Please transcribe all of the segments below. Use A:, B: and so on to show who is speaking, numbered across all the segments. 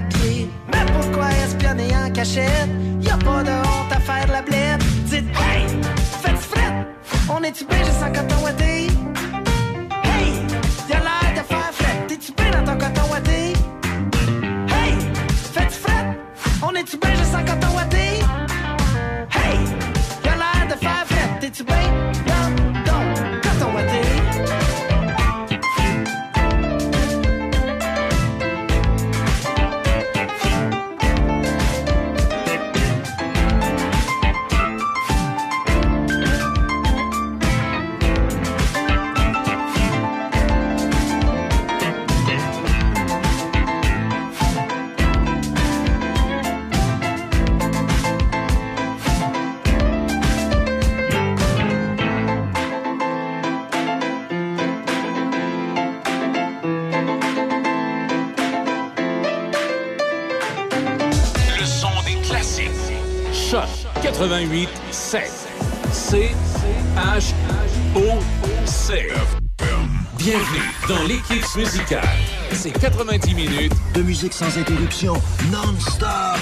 A: Mais pourquoi espionner en cachette? Y a pas de honte à faire la blette. Dites, hey, faites fret! On est-tu bien juste en coton ouaté? Hey, y'a l'air de faire fret. T'es-tu bien dans ton coton ouaté? Hey, faites fret! On est-tu bien
B: 88 7. C H O C. Bienvenue dans l'équipe musicale. C'est 90 minutes
C: De musique sans interruption, non-stop.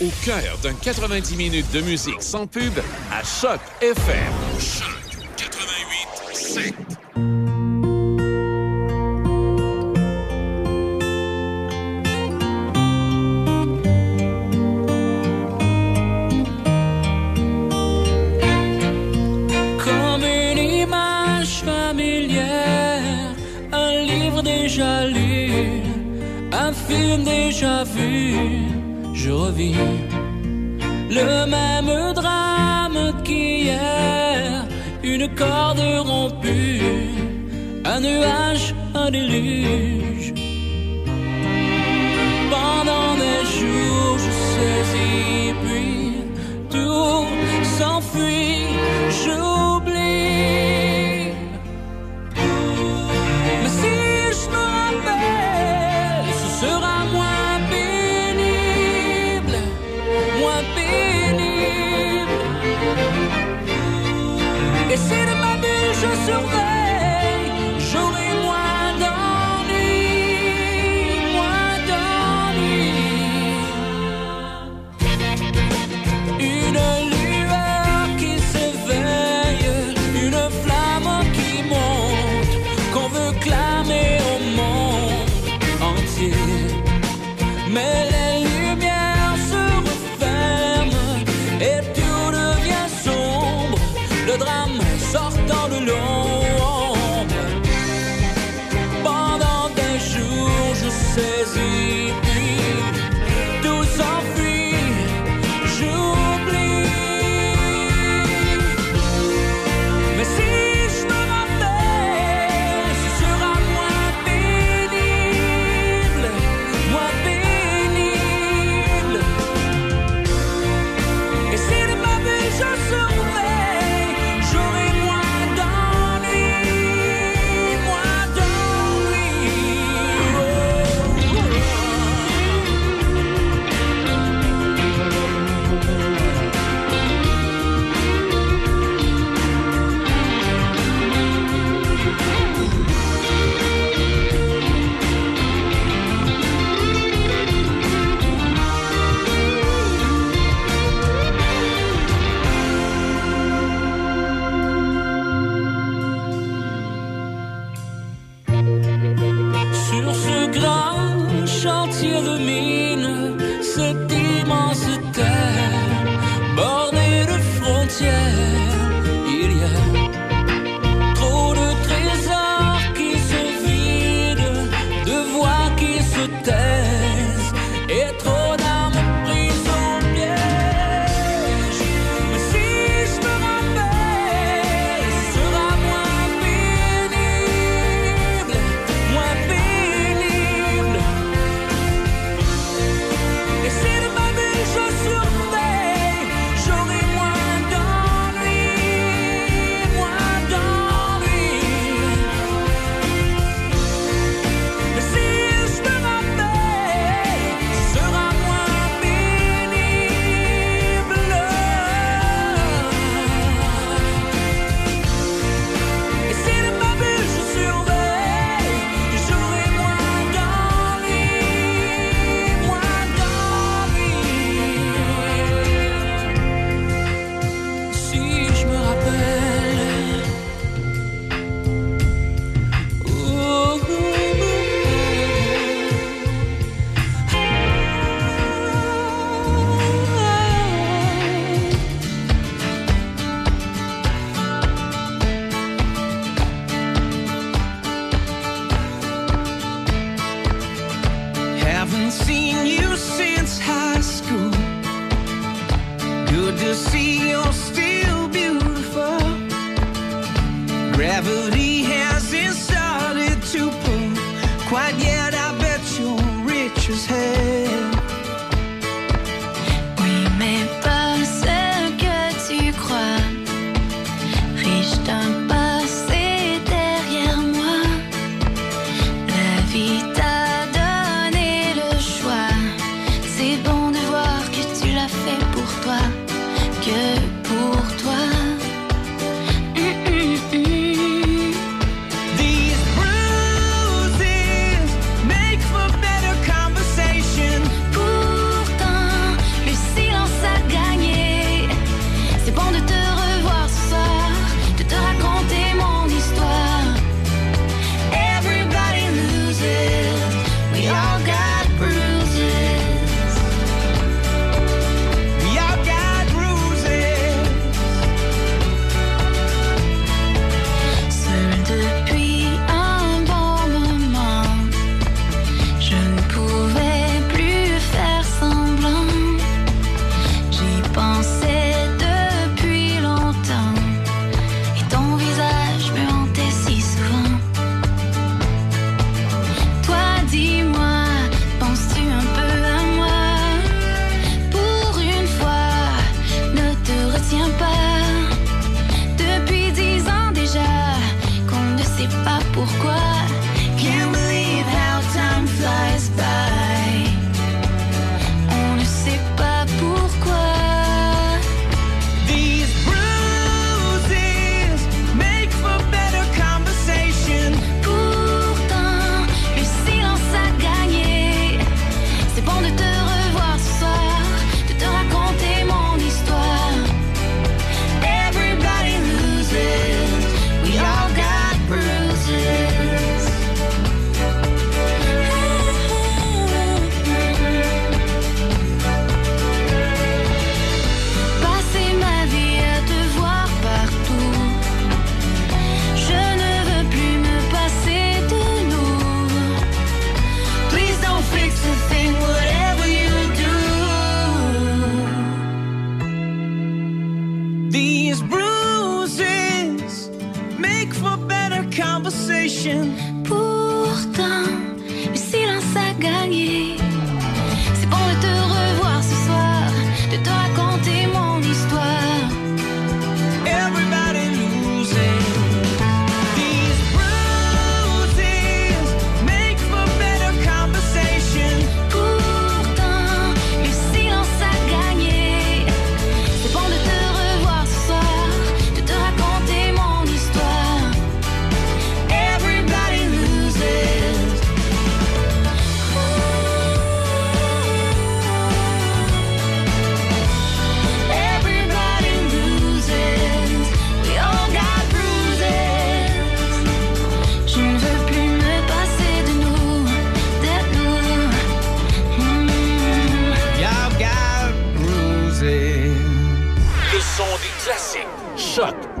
C: Au cœur d'un 90 minutes de musique sans pub à Choc FM.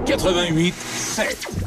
C: 88 7.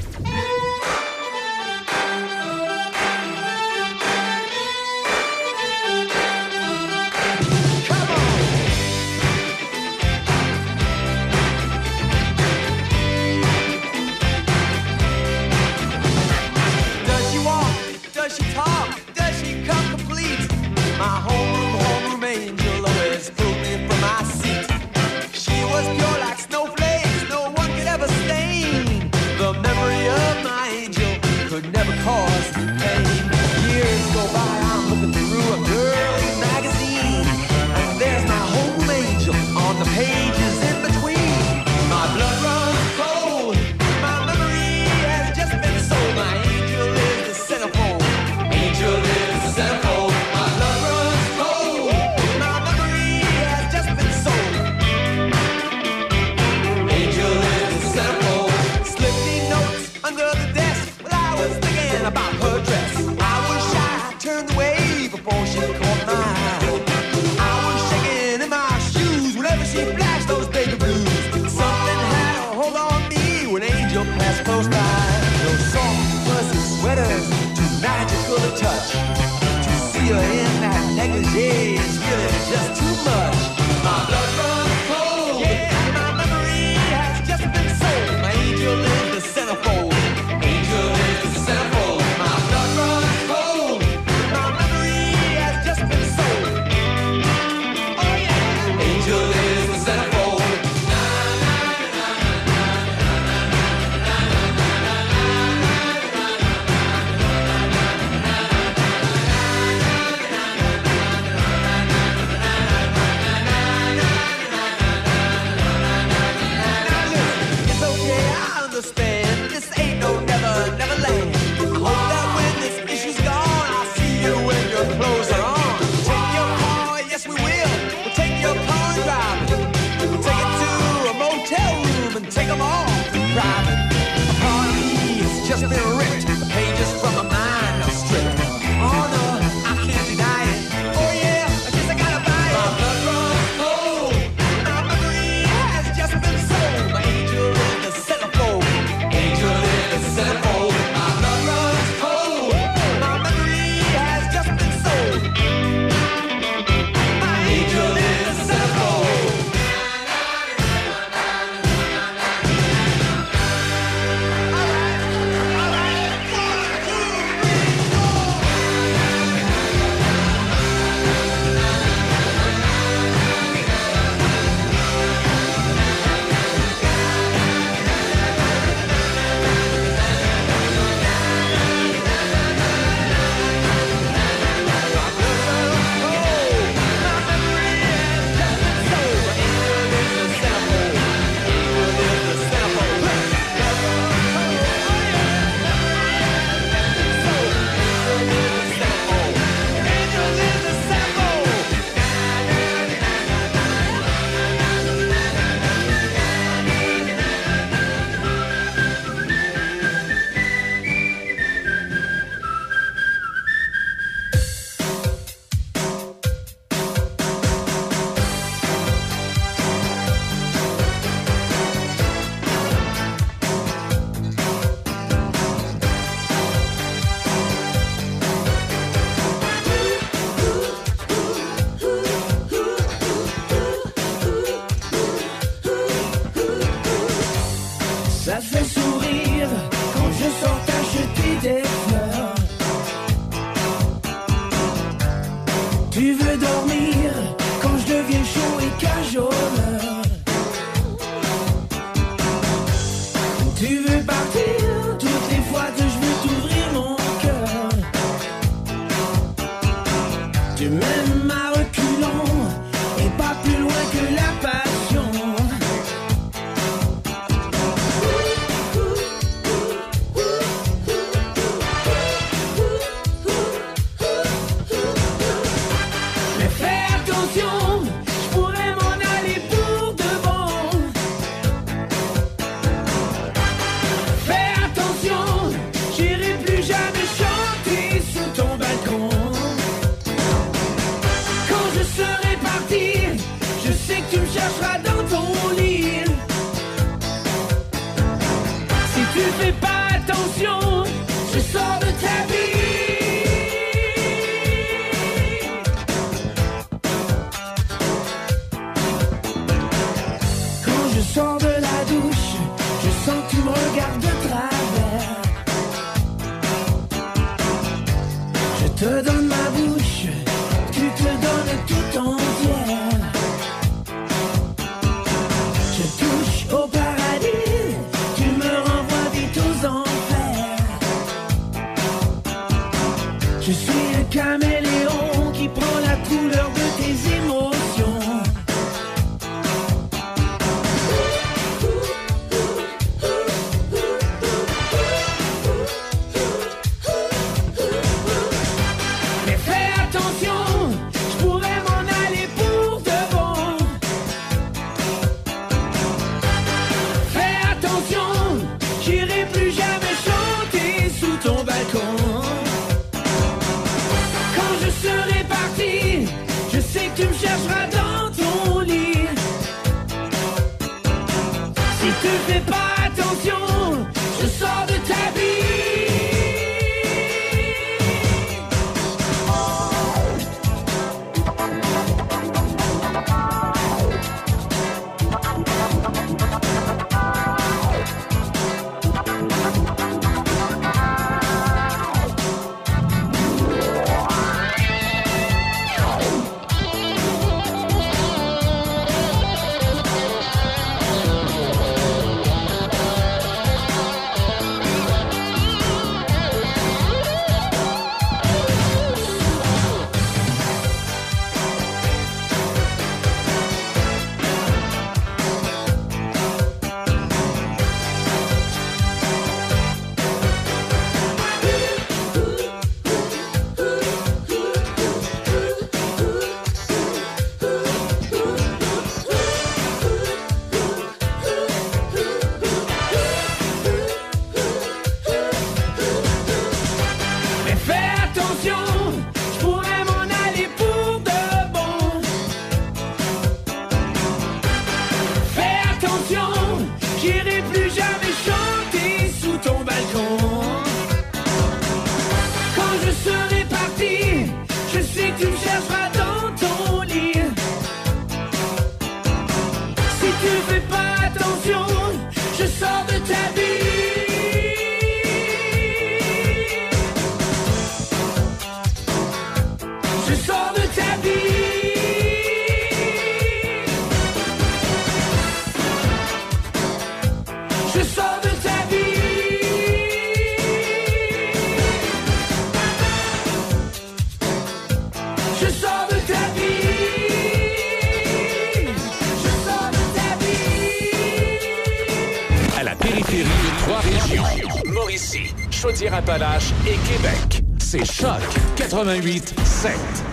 B: Chaudière-Appalaches et Québec. C'est Choc 88 7.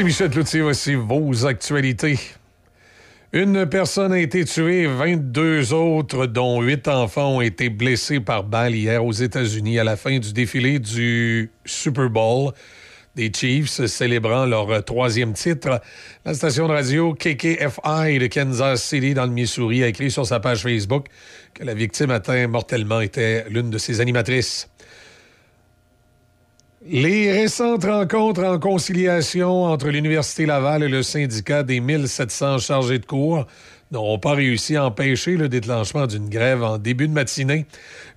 D: Ici Michel Cloutier, voici vos actualités. Une personne a été tuée, 22 autres, dont 8 enfants, ont été blessés par balle hier aux États-Unis à la fin du défilé du Super Bowl des Chiefs célébrant leur troisième titre. La station de radio KKFI de Kansas City dans le Missouri a écrit sur sa page Facebook que la victime atteinte mortellement était l'une de ses animatrices. Les récentes rencontres en conciliation entre l'Université Laval et le syndicat des 1700 chargés de cours n'ont pas réussi à empêcher le déclenchement d'une grève en début de matinée.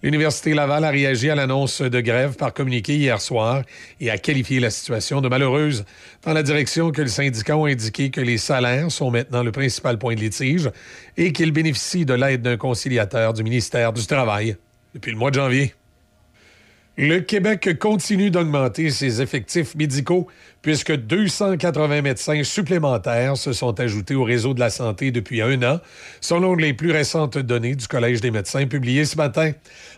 D: L'Université Laval a réagi à l'annonce de grève par communiqué hier soir et a qualifié la situation de malheureuse, dans la direction que le syndicat a indiqué que les salaires sont maintenant le principal point de litige et qu'ils bénéficient de l'aide d'un conciliateur du ministère du Travail depuis le mois de janvier. Le Québec continue d'augmenter ses effectifs médicaux puisque 280 médecins supplémentaires se sont ajoutés au réseau de la santé depuis un an, selon les plus récentes données du Collège des médecins publiées ce matin.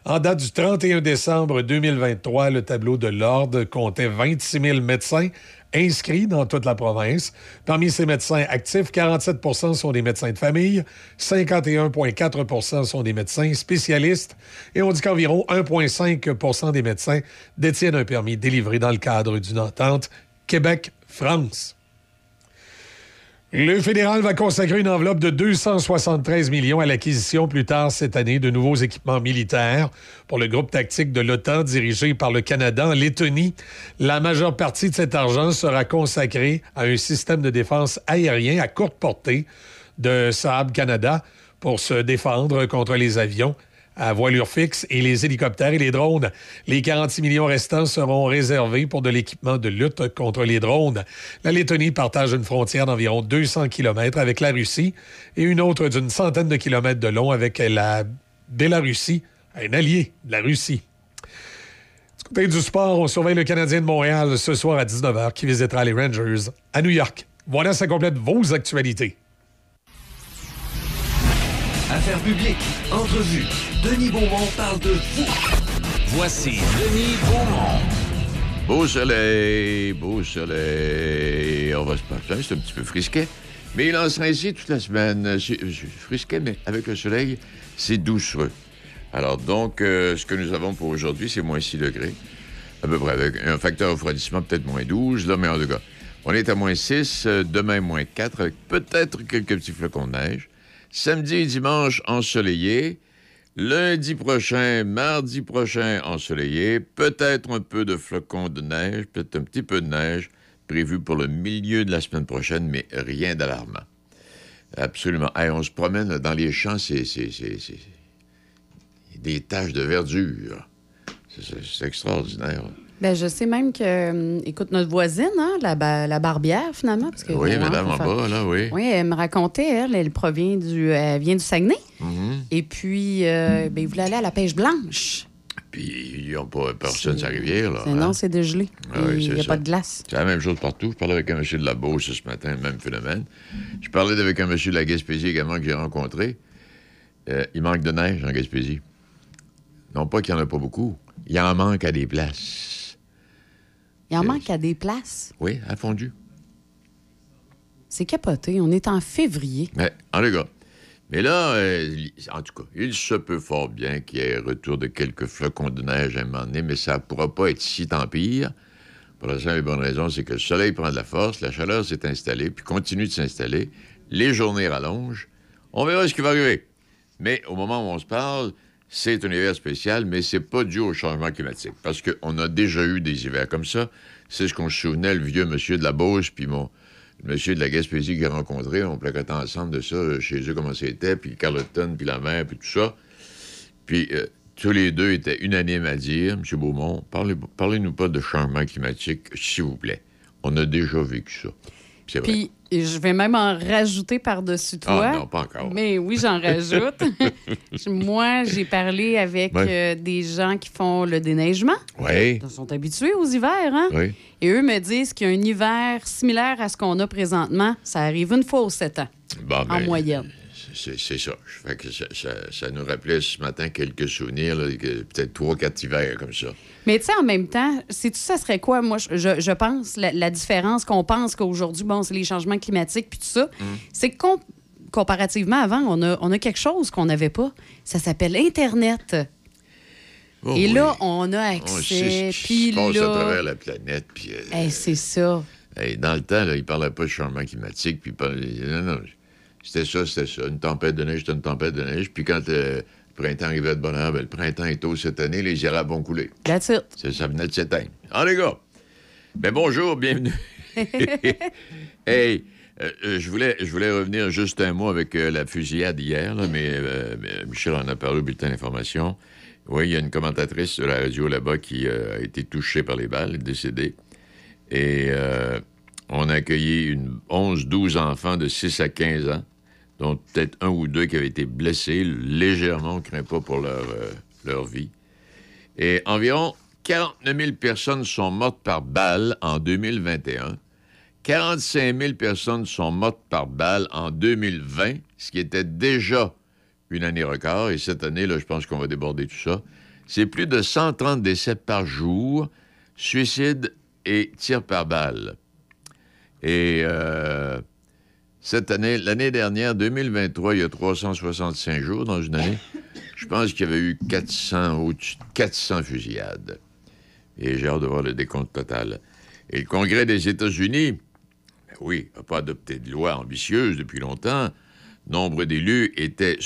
D: En date du 31 décembre 2023, le tableau de l'Ordre comptait 26 000 médecins inscrits dans toute la province. Parmi ces médecins actifs, 47 sont des médecins de famille, 51,4 sont des médecins spécialistes et on dit qu'environ 1,5 des médecins détiennent un permis délivré dans le cadre d'une entente Québec-France. Le fédéral va consacrer une enveloppe de 273 millions à l'acquisition plus tard cette année de nouveaux équipements militaires pour le groupe tactique de l'OTAN dirigé par le Canada en Lettonie. La majeure partie de cet argent sera consacrée à un système de défense aérien à courte portée de Saab Canada pour se défendre contre les avions à voilure fixe et les hélicoptères et les drones. Les 46 millions restants seront réservés pour de l'équipement de lutte contre les drones. La Lettonie partage une frontière d'environ 200 km avec la Russie et une autre d'une centaine de kilomètres de long avec la Bélarussie, un allié de la Russie. Du côté du sport, on surveille le Canadien de Montréal ce soir à 19h qui visitera les Rangers à New York. Voilà, ça complète vos actualités.
B: Affaires publiques, entrevues. Denis Beaumont parle de vous.
C: Voici Denis Beaumont.
E: Beau soleil, beau soleil. On va se parler. C'est un petit peu frisquet. Mais il en sera ainsi toute la semaine. C'est- c'est Frisquet, mais avec le soleil, c'est doucereux. Alors donc, euh, ce que nous avons pour aujourd'hui, c'est moins 6 degrés. À peu près avec un facteur refroidissement peut-être moins 12. Là, mais en tout cas, on est à moins 6. euh, demain, moins 4, avec peut-être quelques petits flocons de neige. Samedi et dimanche, ensoleillé. Lundi prochain, mardi prochain, ensoleillé. Peut-être un peu de flocons de neige, peut-être un petit peu de neige prévu pour le milieu de la semaine prochaine, mais rien d'alarmant. Absolument. Hey, on se promène dans les champs, c'est des taches de verdure. C'est- extraordinaire.
F: Ben, je sais même que, hum, écoute, notre voisine, hein, la, ba- la barbière, finalement. Parce que,
E: Oui, madame en bas, là, oui.
F: Oui, elle me racontait, elle, elle provient du, elle vient du Saguenay.
E: Mhm.
F: Et puis, euh, ben, il voulait aller à la pêche blanche.
E: Puis ils n'ont pas personne sur la rivière, là. Hein?
F: Non, c'est dégelé.
E: Ah oui,
F: il n'y a
E: ça.
F: pas de glace.
E: C'est la même chose partout. Je parlais avec un monsieur de la Beauce ce matin, même phénomène. Je parlais avec un monsieur de la Gaspésie également que j'ai rencontré. Euh, il manque de neige en Gaspésie. Non pas qu'il n'y en a pas beaucoup. Il en manque à des places.
F: Il en manque à des places.
E: Oui, à fondu.
F: C'est capoté. On est en février.
E: Mais, en tout cas. Mais là, euh, en tout cas, il se peut fort bien qu'il y ait retour de quelques flocons de neige à un moment donné, mais ça ne pourra pas être si tant pire. Pour la simple et bonne raison, c'est que le soleil prend de la force, la chaleur s'est installée, puis continue de s'installer, les journées rallongent. On verra ce qui va arriver. Mais au moment où on se parle, c'est un hiver spécial, mais c'est pas dû au changement climatique. Parce qu'on a déjà eu des hivers comme ça. C'est ce qu'on se souvenait, le vieux monsieur de la Beauce, puis mon, monsieur de la Gaspésie que j'ai rencontré. On placotait ensemble de ça, euh, chez eux, comment c'était, puis Carleton, puis la mer, puis tout ça. Puis euh, tous les deux étaient unanimes à dire, M. Beaumont, parlez- parlez-nous pas de changement climatique, s'il vous plaît. On a déjà vécu ça. C'est vrai.
F: Je vais même en rajouter par-dessus toi.
E: Ah non, pas encore.
F: Mais oui, j'en rajoute. Moi, j'ai parlé avec euh, des gens qui font le déneigement.
E: Oui.
F: Ils sont habitués aux hivers, hein?
E: Oui.
F: Et eux me disent qu'il y a un hiver similaire à ce qu'on a présentement. Ça arrive une fois aux sept ans,
E: Bon,
F: en
E: ben,
F: moyenne.
E: C'est ça. Fait que ça, ça- ça nous rappelait ce matin quelques souvenirs, là, peut-être trois, quatre hivers comme ça.
F: Mais tu sais, en même temps, sais-tu, ça serait quoi, moi, je, je- pense, la, la différence qu'on pense qu'aujourd'hui, bon, c'est les changements climatiques puis tout ça,
E: Mm.
F: c'est que com- comparativement avant, on a, on a quelque chose qu'on n'avait pas. Ça s'appelle Internet.
E: Oh,
F: Et
E: oui.
F: là, on a accès. Puis
E: passe à travers
F: là,
E: la planète. Puis, euh,
F: hey, c'est ça.
E: hey, dans le temps, là, il ne parlait pas de changement climatique. Puis, il parlait- non, non, c'était ça, c'était ça. Une tempête de neige, c'était une tempête de neige. Puis quand euh, le printemps arrivait de bonne heure, ben, le printemps est tôt cette année, les érables vont couler.
F: That's it.
E: Ça, ça venait de s'éteindre. Ah, les gars! Ben, bonjour, bienvenue. hey, euh, euh, je, voulais, je voulais revenir juste un mot avec euh, la fusillade hier, là, mais Michel en a parlé au bulletin d'information. Oui, il y a une commentatrice de la radio là-bas qui a été touchée par les balles, décédée. Et on a accueilli une 11-12 enfants de 6 à 15 ans, dont peut-être un ou deux qui avaient été blessés légèrement, on craint pas pour leur, euh, leur vie. Et environ 49 000 personnes sont mortes par balle en 2021. 45 000 personnes sont mortes par balle en 2020, ce qui était déjà une année record. Et cette année, là, je pense qu'on va déborder tout ça. C'est plus de 130 décès par jour, suicides et tirs par balle. Et euh, cette année, l'année dernière, 2023, il y a 365 jours dans une année. Je pense qu'il y avait eu 400, au-dessus de 400 fusillades. Et j'ai hâte de voir le décompte total. Et le Congrès des États-Unis, ben oui, n'a pas adopté de loi ambitieuse depuis longtemps. Nombre d'élus étaient,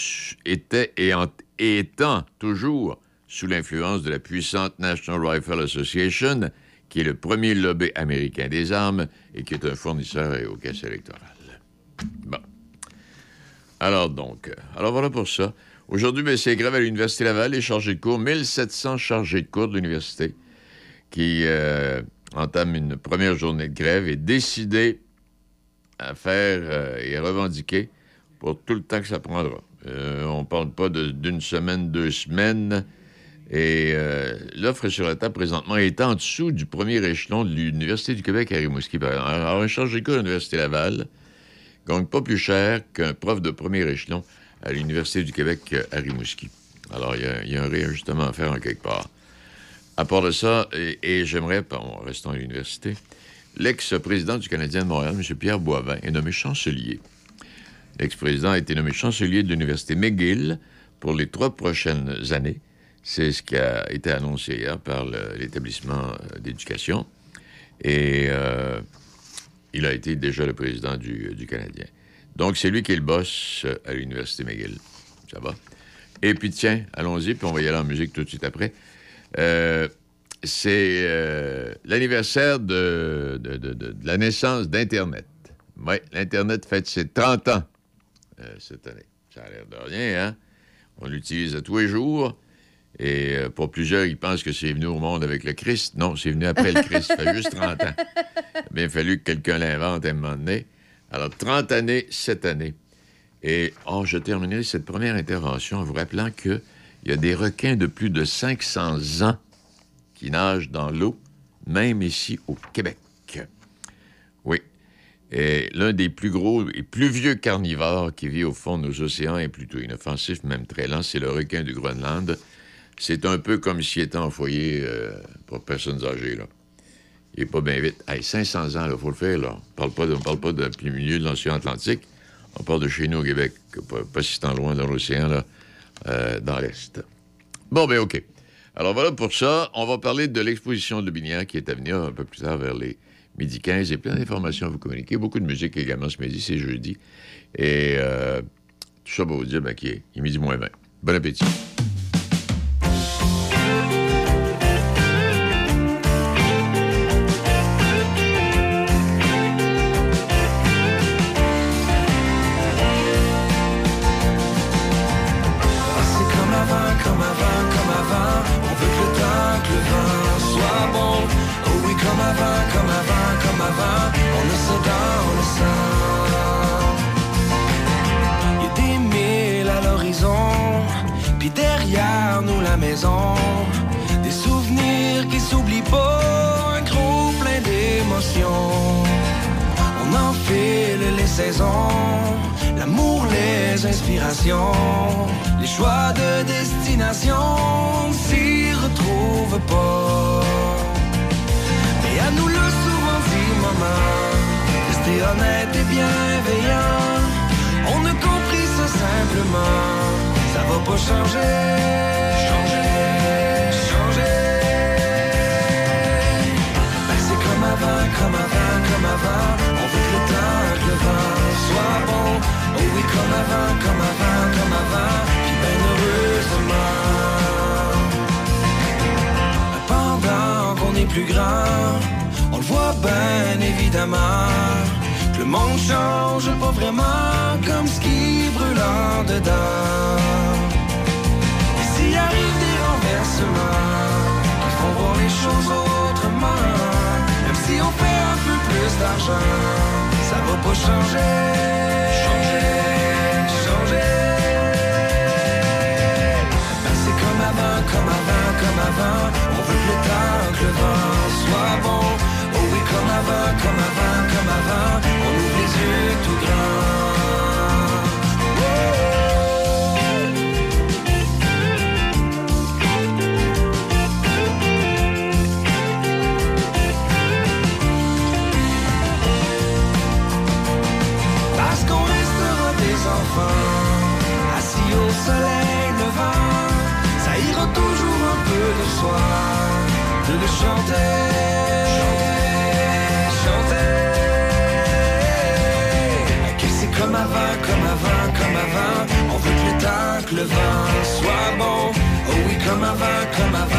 E: étaient et, en- et étant toujours sous l'influence de la puissante National Rifle Association, qui est le premier lobby américain des armes et qui est un fournisseur aux caisses électorales. Bon. Alors donc, euh, alors voilà pour ça. Aujourd'hui, ben, c'est grève à l'Université Laval, les chargés de cours, 1700 chargés de cours de l'université qui euh, entament une première journée de grève et décidé à faire euh, et revendiquer pour tout le temps que ça prendra. On ne parle pas d'une semaine, deux semaines. Et l'offre sur la table présentement est en dessous du premier échelon de l'Université du Québec à Rimouski. Alors, un chargé de cours à l'Université Laval gagne pas plus cher qu'un prof de premier échelon à l'Université du Québec euh, à Rimouski. Alors, il y, a- un réajustement à faire en quelque part. À part de ça, et, j'aimerais, en restant à l'université, l'ex-président du Canadien de Montréal, M. Pierre Boivin, est nommé chancelier. L'ex-président a été nommé chancelier de l'Université McGill pour les trois prochaines années. C'est ce qui a été annoncé hier par l'établissement euh, d'éducation. Et euh, il a été déjà le président du, du Canadien. Donc, c'est lui qui est le boss euh, à l'Université McGill. Ça va? Et puis, tiens, allons-y, puis on va y aller en musique tout de suite après. Euh, c'est euh, l'anniversaire de, de- de- la naissance d'Internet. Oui, l'Internet fête ses 30 ans euh, cette année. Ça a l'air de rien, hein? On l'utilise à tous les jours. Et euh, pour plusieurs, ils pensent que c'est venu au monde avec le Christ. Non, c'est venu après le Christ. Ça fait juste 30 ans. Il a bien fallu que quelqu'un l'invente à un moment donné. Alors, 30 années cette année. Et oh, je terminerai cette première intervention en vous rappelant qu'il y a des requins de plus de 500 ans qui nagent dans l'eau, même ici au Québec. Oui. Et l'un des plus gros et plus vieux carnivores qui vit au fond de nos océans est plutôt inoffensif, même très lent, c'est le requin du Groenland. C'est un peu comme s'il était en foyer euh, pour personnes âgées, là. Il est pas bien vite. Hey, 500 ans, il faut le faire, là. On parle pas on parle pas de milieu de l'océan Atlantique. On parle de chez nous au Québec, pas, si tant loin dans l'océan, là, euh, dans l'Est. Bon, ben OK. Alors voilà pour ça. On va parler de l'exposition de Binière qui est à venir un peu plus tard vers les midi 15. Et plein d'informations à vous communiquer. Beaucoup de musique également ce midi, c'est jeudi. Et euh, tout ça pour vous dire ben, qu'il est, il est midi moins 20. Bon appétit.
G: L'amour, les inspirations, les choix de destination ne s'y retrouvent pas. Mais à nous le souvent dit, maman, rester honnête et bienveillant. On a compris simplement, ça va pas changer. Changer, changer. Ben, c'est comme avant, comme avant, comme avant. Le vent soit bon. Oh oui, comme avant, comme avant, comme avant. Puis ben heureusement. Pendant qu'on est plus grand, on le voit bien évidemment. Que le monde change pas vraiment comme ce qui brûle en dedans. Et s'il arrive des renversements qui font voir les choses autrement, même si on fait un peu plus d'argent, ça va pas changer. Changer, changer. Ben, comme avant, comme avant, comme avant. On veut que le temps, que le vent soit bon. Oh oui, comme avant, comme avant, comme avant. On ouvre les yeux tout grands. Soleil levant Ça ira toujours un peu de soi De le chanter Chanter, chanter c'est comme avant, comme avant, comme avant On veut le temps, que le vent soit bon. Oh oui, comme avant, comme avant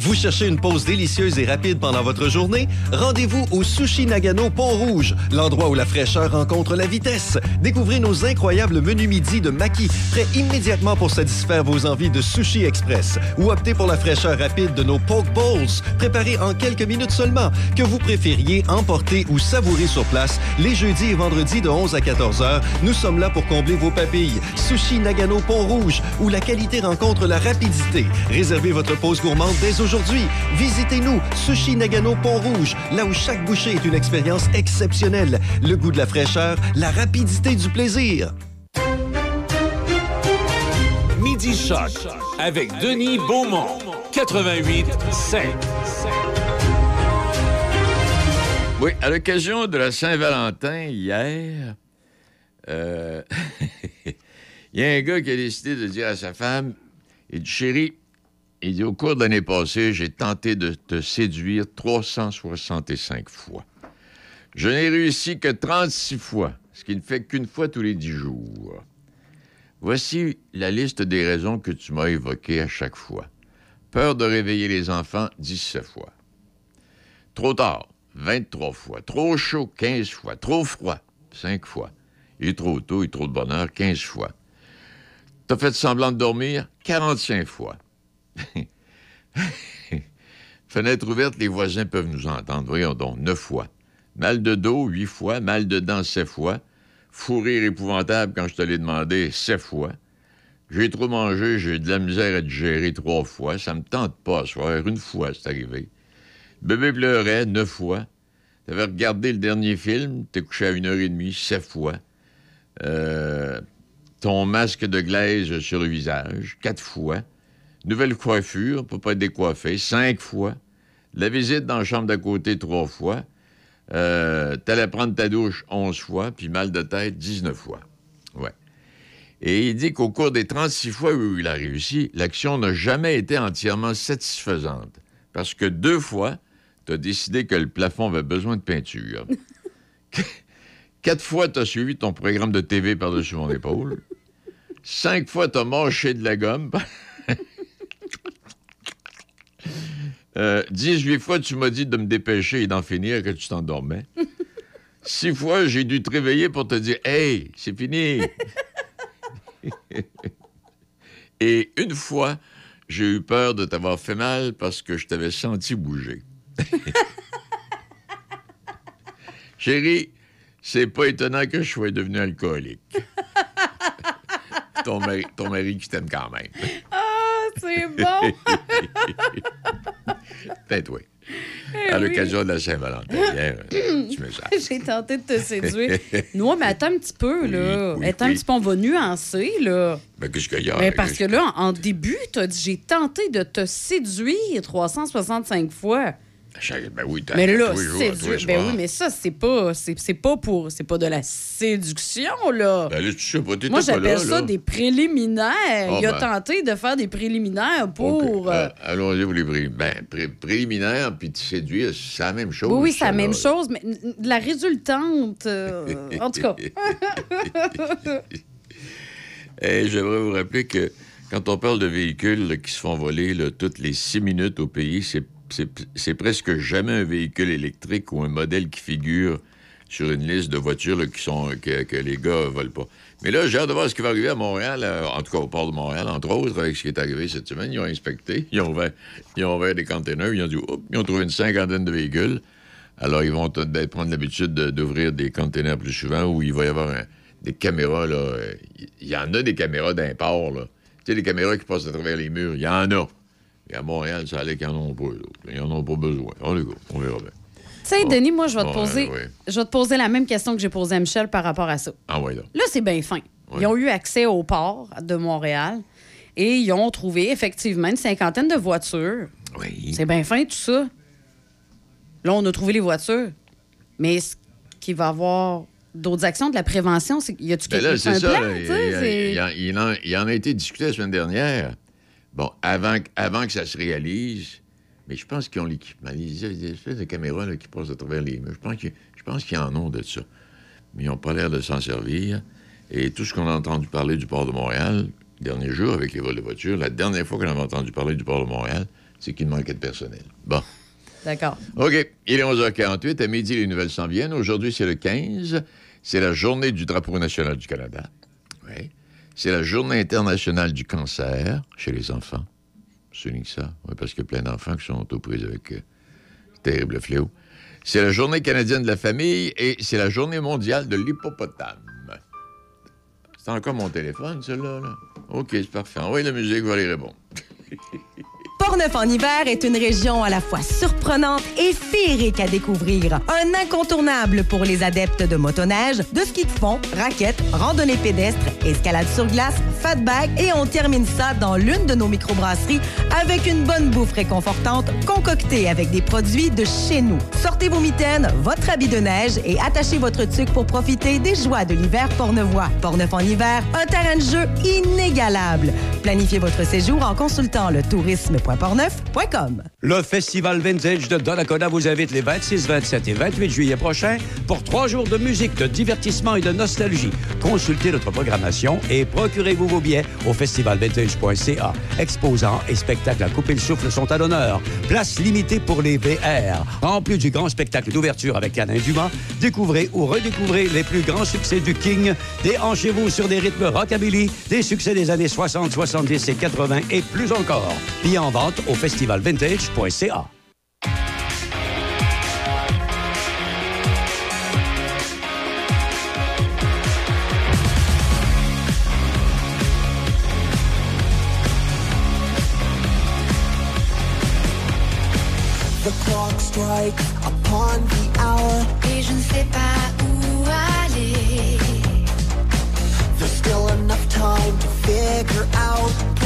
H: Vous cherchez une pause délicieuse et rapide pendant votre journée? Rendez-vous au Sushi Nagano Pont-Rouge, l'endroit où la fraîcheur rencontre la vitesse. Découvrez nos incroyables menus midi de Maki, prêts immédiatement pour satisfaire vos envies de sushi express. Ou optez pour la fraîcheur rapide de nos poke bowls, préparés en quelques minutes seulement, que vous préfériez emporter ou savourer sur place les jeudis et vendredis de 11 à 14 heures. Nous sommes là pour combler vos papilles. Sushi Nagano Pont-Rouge, où la qualité rencontre la rapidité. Réservez votre pause gourmande dès aujourd'hui. Visitez-nous, Sushi Nagano Pont-Rouge, là où chaque bouchée est une expérience exceptionnelle. Le goût de la fraîcheur, la rapidité du plaisir.
C: Midi Choc avec Denis Beaumont, 88 5.
E: Oui, à l'occasion de la Saint-Valentin, hier, euh, il y a un gars qui a décidé de dire à sa femme, il dit, chérie, il dit, au cours de l'année passée, j'ai tenté de te séduire 365 fois. Je n'ai réussi que 36 fois, ce qui ne fait qu'une fois tous les 10 jours. Voici la liste des raisons que tu m'as évoquées à chaque fois. Peur de réveiller les enfants, 17 fois. Trop tard, 23 fois. Trop chaud, 15 fois. Trop froid, 5 fois. Est trop tôt, est trop de bonheur, 15 fois. T'as fait semblant de dormir, 45 fois. Fenêtre ouverte, les voisins peuvent nous entendre. Voyons donc, 9 fois. Mal de dos, 8 fois. Mal de dents, 7 fois. Fou rire épouvantable quand je te l'ai demandé, 7 fois. J'ai trop mangé, j'ai de la misère à digérer trois fois. Ça me tente pas à soir. Une fois, c'est arrivé. Bébé pleurait neuf fois. T'avais regardé le dernier film, t'es couché à une heure et demie, sept fois. Euh, ton masque de glaise sur le visage, quatre fois. Nouvelle coiffure, pour pas être décoiffé, cinq fois. La visite dans la chambre d'à côté, trois fois. Euh, T'allais prendre ta douche onze fois, puis mal de tête, 19 fois. Ouais. Et il dit qu'au cours des 36 fois où il a réussi, l'action n'a jamais été entièrement satisfaisante. Parce que deux fois, tu as décidé que le plafond avait besoin de peinture. Quatre fois, tu as suivi ton programme de TV par-dessus mon épaule. Cinq fois, tu as mâché de la gomme. Euh, 18 fois, tu m'as dit de me dépêcher et d'en finir que tu t'endormais. Six fois, j'ai dû te réveiller pour te dire Hey, c'est fini. Et une fois, j'ai eu peur de t'avoir fait mal parce que je t'avais senti bouger. Chérie, c'est pas étonnant que je sois devenu alcoolique. ton, mari, ton mari qui t'aime quand même.
F: C'est bon!
E: Peut-être oui.
F: Eh
E: À
F: oui.
E: l'occasion de la Saint-Valentin. hier, euh, tu me.
F: J'ai tenté de te séduire. Non, mais attends un petit peu, là.
E: oui,
F: attends un petit peu, on va nuancer, là.
E: Ben, qu'est-ce qu'il y a?
F: Mais parce que là, en en début, t'as dit j'ai tenté de te séduire 365 fois.
E: Ben oui,
F: Mais là, séduire. Ben oui, mais ça, c'est pas. C'est c'est pas pour. C'est pas de la séduction, là.
E: Ben là, tu sais pas, t'étais
F: Moi, j'appelle ça
E: là.
F: des préliminaires.
E: Ah,
F: Il a
E: ben.
F: tenté de faire des préliminaires pour. euh,
E: Euh, Allons-y, vous les pré... ben, pré- préliminaires, puis te séduire, c'est la même chose.
F: oui, oui, c'est la même chose, mais n- la résultante. euh, en tout cas.
E: Et j'aimerais vous rappeler que quand on parle de véhicules là, qui se font voler là, toutes les six minutes au pays, c'est- c'est presque jamais un véhicule électrique ou un modèle qui figure sur une liste de voitures qui sont, que, les gars ne volent pas. Mais là, j'ai hâte de voir ce qui va arriver à Montréal, euh, en tout cas au port de Montréal, entre autres, avec ce qui est arrivé cette semaine. Ils ont inspecté, ils ont ouvert, ils ont ouvert des containers, ils ont dit, Oups, ils ont trouvé une cinquantaine de véhicules. Alors, ils vont ben, prendre l'habitude de- d'ouvrir des containers plus souvent où il va y avoir des caméras. euh, Il y en a des caméras d'import. Tu sais, les caméras qui passent à travers les murs, il y en a. Et à Montréal, ça allait qu'ils n'en ont pas. eux autres. Ils n'en ont pas besoin. On, les on verra bien.
F: Tu sais, Denis, moi, je vais te poser.
E: ouais.
F: Je vais te poser la même question que j'ai posée à Michel par rapport à ça.
E: Ah ouais, là.
F: Là, c'est bien fin. Ils ont eu accès au port de Montréal et ils ont trouvé effectivement une cinquantaine de voitures.
E: Oui.
F: C'est bien fin, tout ça. Là, on a trouvé les voitures. Mais est-ce qu'il va y avoir d'autres actions de la prévention? C'est- Y a-tu
E: Ben
F: quelque
E: là,
F: chose
E: c'est
F: un
E: ça.
F: plan?
E: là, il,
F: c'est-
E: en, il en- il en a été discuté la semaine dernière. Bon, avant, que- avant que ça se réalise, Mais je pense qu'ils ont l'équipement. Il y a des espèces de caméras là, qui passent à travers les murs. Je pense qu'ils en ont de ça. Mais ils n'ont pas l'air de s'en servir. Et tout ce qu'on a entendu parler du port de Montréal, le dernier jour avec les vols de voitures, la dernière fois qu'on avait entendu parler du port de Montréal, c'est qu'il manquait de personnel. Bon.
F: D'accord.
E: OK. Il est 11h48. À midi, les nouvelles s'en viennent. Aujourd'hui, c'est le 15. C'est la journée du drapeau national du Canada. C'est la journée internationale du cancer chez les enfants. Je souligne ça. Parce qu'il y a plein d'enfants qui sont aux prises avec euh, terrible fléau. C'est la journée canadienne de la famille et c'est la journée mondiale de l'hippopotame. C'est encore mon téléphone, celui-là. Là. OK, c'est parfait. Envoyez la musique, Valérie Raymond.
I: Portneuf en hiver est une région à la fois surprenante et féerique à découvrir. Un incontournable pour les adeptes de motoneige, de ski de fond, raquettes, randonnée pédestre, escalade sur glace, fat bag et on termine ça dans l'une de nos microbrasseries avec une bonne bouffe réconfortante concoctée avec des produits de chez nous. Sortez vos mitaines, votre habit de neige et attachez votre tuque pour profiter des joies de l'hiver pornevois. Portneuf en hiver, un terrain de jeu inégalable. Planifiez votre séjour en consultant le
J: Le Festival Vintage de Donnacona vous invite les 26, 27 et 28 juillet prochains pour trois jours de musique, de divertissement et de nostalgie. Consultez notre programmation et procurez-vous vos billets au festivalvintage.ca. Exposants et spectacles à couper le souffle sont à l'honneur. Place limitée pour les VR. En plus du grand spectacle d'ouverture avec Alain Dumas, découvrez ou redécouvrez les plus grands succès du King. Déhanchez-vous sur des rythmes rockabilly, des succès des années 60, 70 et 80 et plus encore. Billets en vente au festivalvintage.ca.
K: The clock strikes upon the hour.
L: Et je ne sais pas où aller
K: There's still enough time to figure out.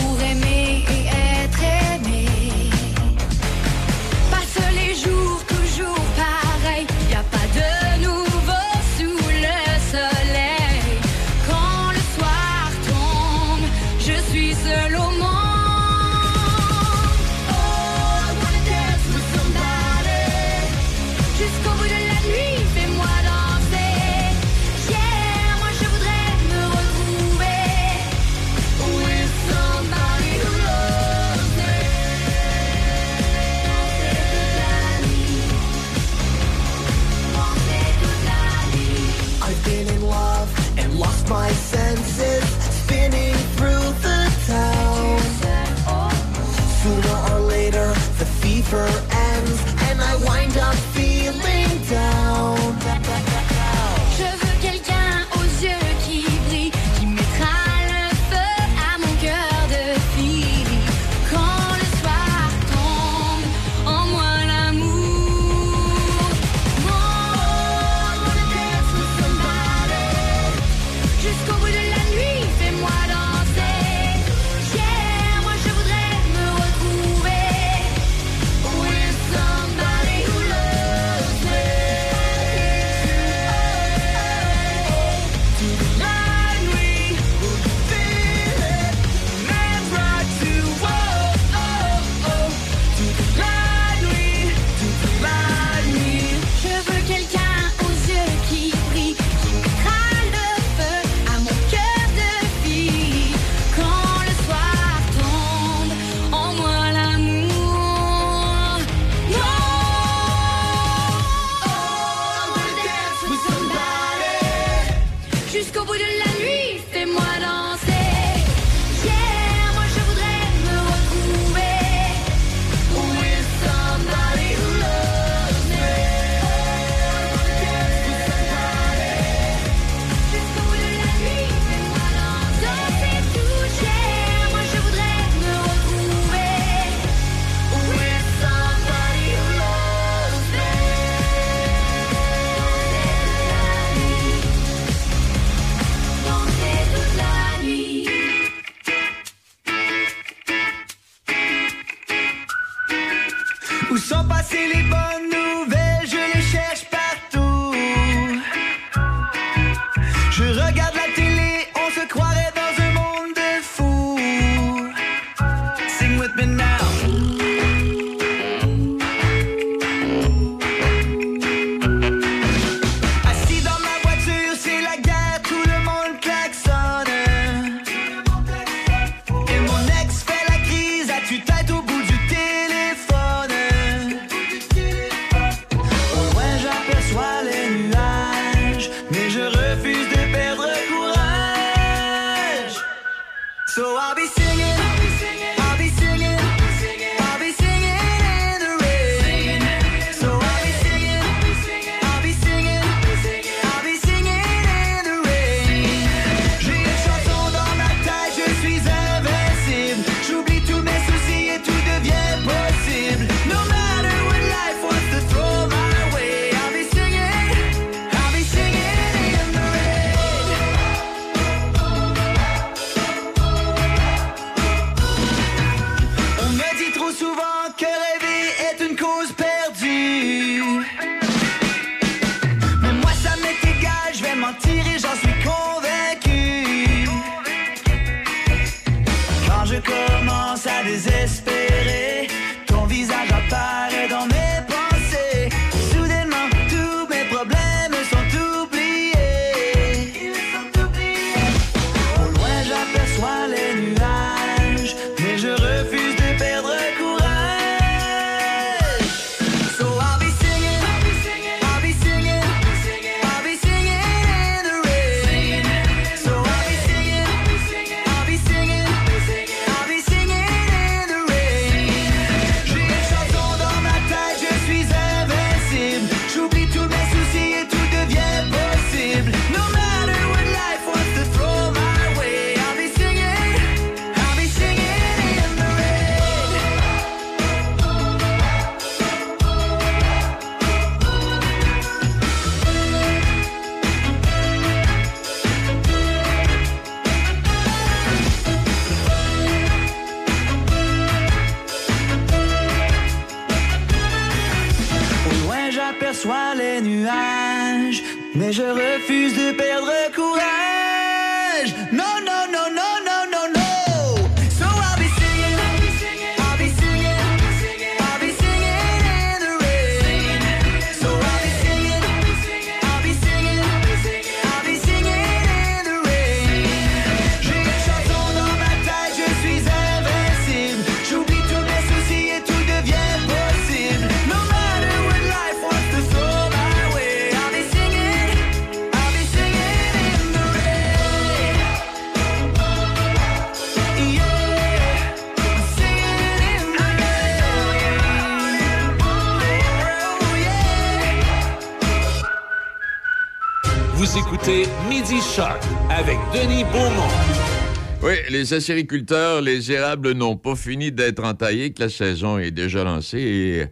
L: Les
E: acériculteurs, les érables n'ont pas fini d'être entaillés, que la saison est déjà lancée et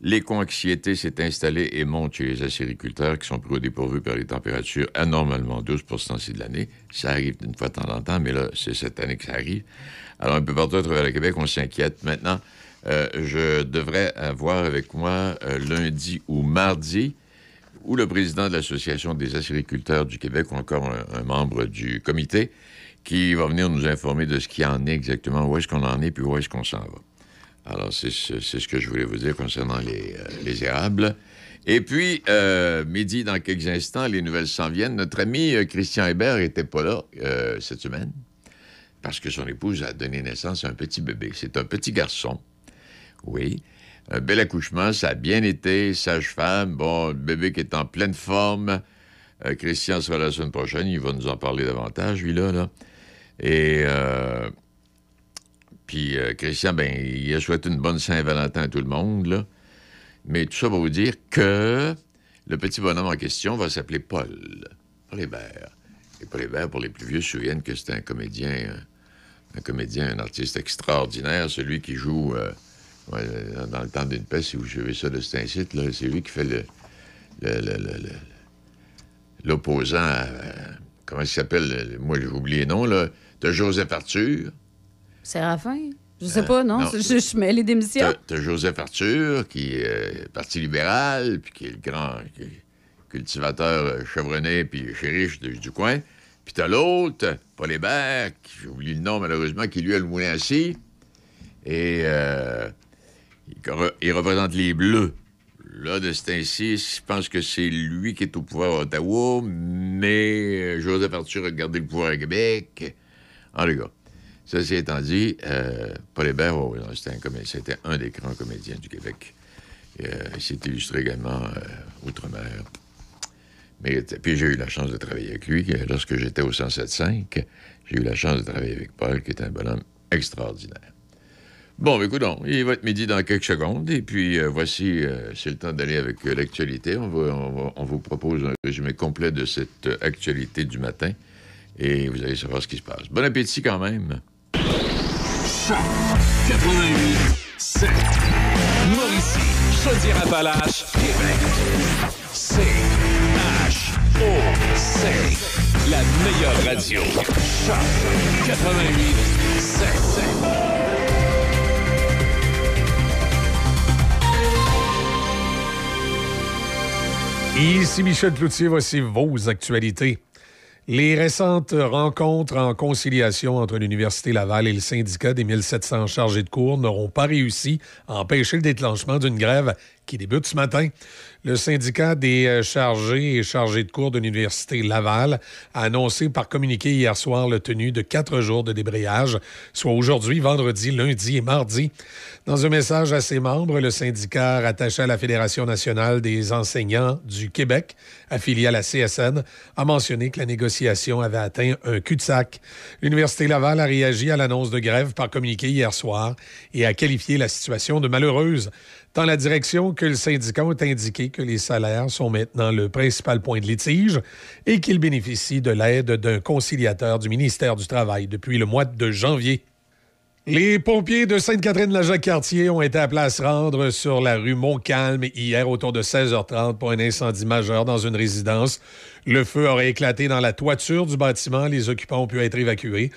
E: l'éco-anxiété s'est installée et monte chez les acériculteurs qui sont pris au dépourvu par les températures anormalement 12 ci de l'année. Ça arrive d'une fois de temps en temps, mais là, c'est cette année que ça arrive. Alors, un peu partout à travers le Québec, on s'inquiète. Maintenant, euh, je devrais avoir avec moi euh, lundi ou mardi ou le président de l'Association des acériculteurs du Québec ou encore un membre du comité qui va venir nous informer de ce qu'il en est exactement, où est-ce qu'on en est, puis où est-ce qu'on s'en va. Alors, c'est ce que je voulais vous dire concernant les, euh, les érables. Et puis, euh, midi, dans quelques instants, les nouvelles s'en viennent. Notre ami euh, Christian Hébert n'était pas là cette semaine parce que son épouse a donné naissance à un petit bébé. C'est un petit garçon. Oui. Un bel accouchement, ça a bien été. Sage-femme, bon, le bébé qui est en pleine forme. Christian sera la semaine prochaine. Il va nous en parler davantage, lui, là. Et. euh, puis euh, Christian, ben, il a souhaité une bonne Saint-Valentin à tout le monde, là. Mais tout ça va vous dire que le petit bonhomme en question va s'appeler Paul. Paul Hébert. Et Paul Hébert, pour les plus vieux, se souviennent que c'était un comédien, un, un comédien, un artiste extraordinaire, celui qui joue euh, euh, dans le temps d'une paix, si vous suivez ça de cet incite, là, c'est lui qui fait le, l'opposant à, euh, comment il s'appelle, le- moi j'ai oublié le nom, là, de Joseph Arthur?
F: Séraphin? Je sais
E: Euh,
F: pas, non?
E: non.
F: Je, je mets les démissions.
E: T'as t'as Joseph Arthur, qui est euh, Parti libéral, puis qui est le grand est cultivateur euh, chevronné puis riche du, du coin. Puis t'as l'autre, Paul Hébert, qui j'ai oublié le nom malheureusement, qui lui a le moulin assis. Et euh, il, re- il représente les Bleus. Là, de ce temps-ci, je pense que c'est lui qui est au pouvoir à Ottawa, mais Joseph Arthur a gardé le pouvoir à Québec. En tout cas, ceci étant dit, euh, Paul Hébert, oh, c'était un, un des grands comédiens du Québec. Euh, il s'est illustré également euh, outre-mer. Mais puis j'ai eu la chance de travailler avec lui. Lorsque j'étais au 107.5, j'ai eu la chance de travailler avec Paul, qui est un bonhomme extraordinaire. Bon, ben, écoute, donc, il va être midi dans quelques secondes. Et puis, voici, c'est le temps d'aller avec l'actualité. On, vous propose un résumé complet de cette actualité du matin. Et vous allez savoir ce qui se passe. Bon appétit quand même.
C: 88 7. Mauricie, Chaudière-Appalaches, Québec. C H O C. La meilleure radio. Choc 88 7.
D: Ici Michel Cloutier, voici vos actualités. Les récentes rencontres en conciliation entre l'Université Laval et le syndicat des 1700 chargés de cours n'auront pas réussi à empêcher le déclenchement d'une grève qui débute ce matin. Le syndicat des euh, chargés et chargés de cours de l'Université Laval a annoncé par communiqué hier soir le tenu de quatre jours de débrayage, soit aujourd'hui, vendredi, lundi et mardi. Dans un message à ses membres, le syndicat rattaché à la Fédération nationale des enseignants du Québec, affilié à la CSN, a mentionné que la négociation avait atteint un cul-de-sac. L'Université Laval a réagi à l'annonce de grève par communiqué hier soir et a qualifié la situation de malheureuse. Tant la direction que le syndicat ont indiqué que les salaires sont maintenant le principal point de litige et qu'ils bénéficient de l'aide d'un conciliateur du ministère du Travail depuis le mois de janvier. Les pompiers de Sainte-Catherine-la-Jacques-Cartier ont été appelés à se rendre sur la rue Montcalm hier autour de 16h30 pour un incendie majeur dans une résidence. Le feu aurait éclaté dans la toiture du bâtiment. Les occupants ont pu être évacués.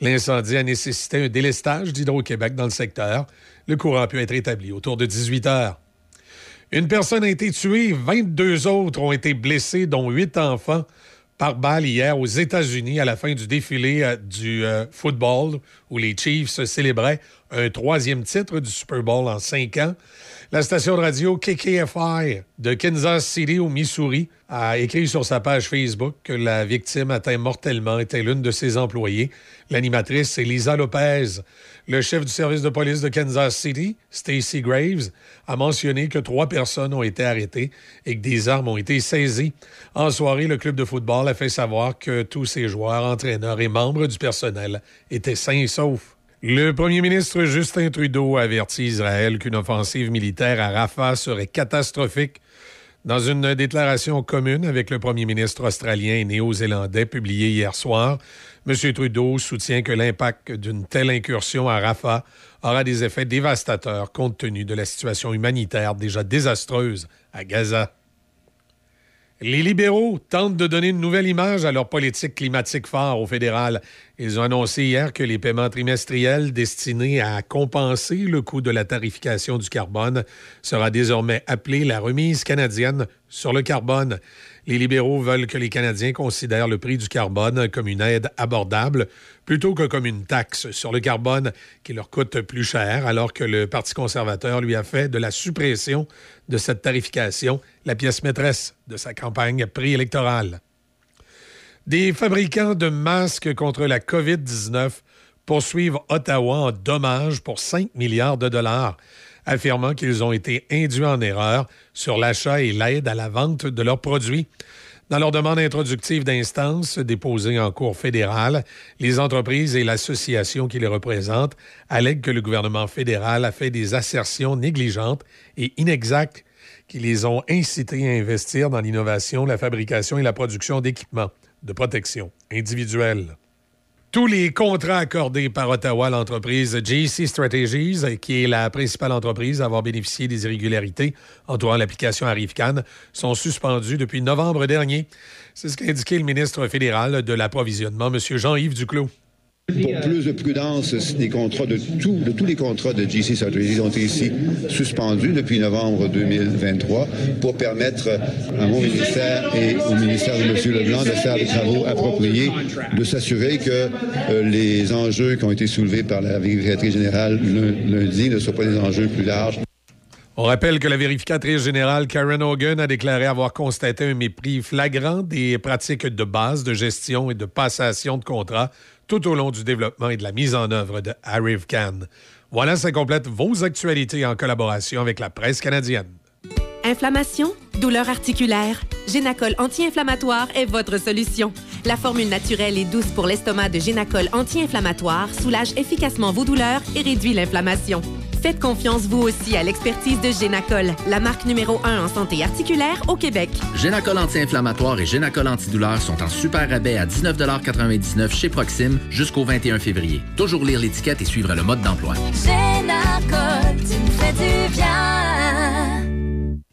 D: L'incendie a nécessité un délestage d'Hydro-Québec dans le secteur. Le courant a pu être établi autour de 18 heures. Une personne a été tuée, 22 autres ont été blessés, dont 8 enfants, par balle hier aux États-Unis à la fin du défilé euh, du euh, football où les Chiefs célébraient un troisième titre du Super Bowl en cinq ans. La station de radio KKFI de Kansas City au Missouri a écrit sur sa page Facebook que la victime atteinte mortellement était l'une de ses employées. L'animatrice, c'est Lisa Lopez. Le chef du service de police de Kansas City, Stacey Graves, a mentionné que trois personnes ont été arrêtées et que des armes ont été saisies. En soirée, le club de football a fait savoir que tous ses joueurs, entraîneurs et membres du personnel étaient sains et saufs. Le premier ministre Justin Trudeau a averti Israël qu'une offensive militaire à Rafah serait catastrophique. Dans une déclaration commune avec le premier ministre australien et néo-zélandais publiée hier soir, M. Trudeau soutient que l'impact d'une telle incursion à Rafah aura des effets dévastateurs compte tenu de la situation humanitaire déjà désastreuse à Gaza. Les libéraux tentent de donner une nouvelle image à leur politique climatique phare au fédéral. Ils ont annoncé hier que les paiements trimestriels destinés à compenser le coût de la tarification du carbone sera désormais appelé la remise canadienne sur le carbone. Les libéraux veulent que les Canadiens considèrent le prix du carbone comme une aide abordable plutôt que comme une taxe sur le carbone qui leur coûte plus cher, alors que le Parti conservateur lui a fait de la suppression de cette tarification la pièce maîtresse de sa campagne préélectorale. Des fabricants de masques contre la COVID-19 poursuivent Ottawa en dommages pour 5 milliards de dollars, affirmant qu'ils ont été induits en erreur sur l'achat et l'aide à la vente de leurs produits. Dans leur demande introductive d'instance déposée en cours fédérale, les entreprises et l'association qui les représente allèguent que le gouvernement fédéral a fait des assertions négligentes et inexactes qui les ont incités à investir dans l'innovation, la fabrication et la production d'équipements de protection individuelle. Tous les contrats accordés par Ottawa à l'entreprise JC Strategies, qui est la principale entreprise à avoir bénéficié des irrégularités entourant l'application Arrivecan, sont suspendus depuis novembre dernier. C'est ce qu'a indiqué le ministre fédéral de l'Approvisionnement, M. Jean-Yves Duclos.
M: Pour plus de prudence, des contrats de, tout, de tous les contrats de GC Strategies ont été ici suspendus depuis novembre 2023 pour permettre à mon ministère et au ministère de M. Leblanc de faire des travaux appropriés, de s'assurer que euh, les enjeux qui ont été soulevés par la vérificatrice générale lundi ne soient pas des enjeux plus larges.
D: On rappelle que la vérificatrice générale Karen Hogan a déclaré avoir constaté un mépris flagrant des pratiques de base de gestion et de passation de contrats tout au long du développement et de la mise en œuvre de ArriveCan. Voilà, ça complète vos actualités en collaboration avec la presse canadienne.
N: Inflammation, douleur articulaire, Génacol anti-inflammatoire est votre solution. La formule naturelle et douce pour l'estomac de Génacol anti-inflammatoire soulage efficacement vos douleurs et réduit l'inflammation. Faites confiance vous aussi à l'expertise de Génacol, la marque numéro 1 en santé articulaire au Québec.
O: Génacol anti-inflammatoire et Génacol antidouleur sont en super rabais à 19,99 chez Proxime jusqu'au 21 février. Toujours lire l'étiquette et suivre le mode d'emploi.
L: Génacol, tu me fais du bien.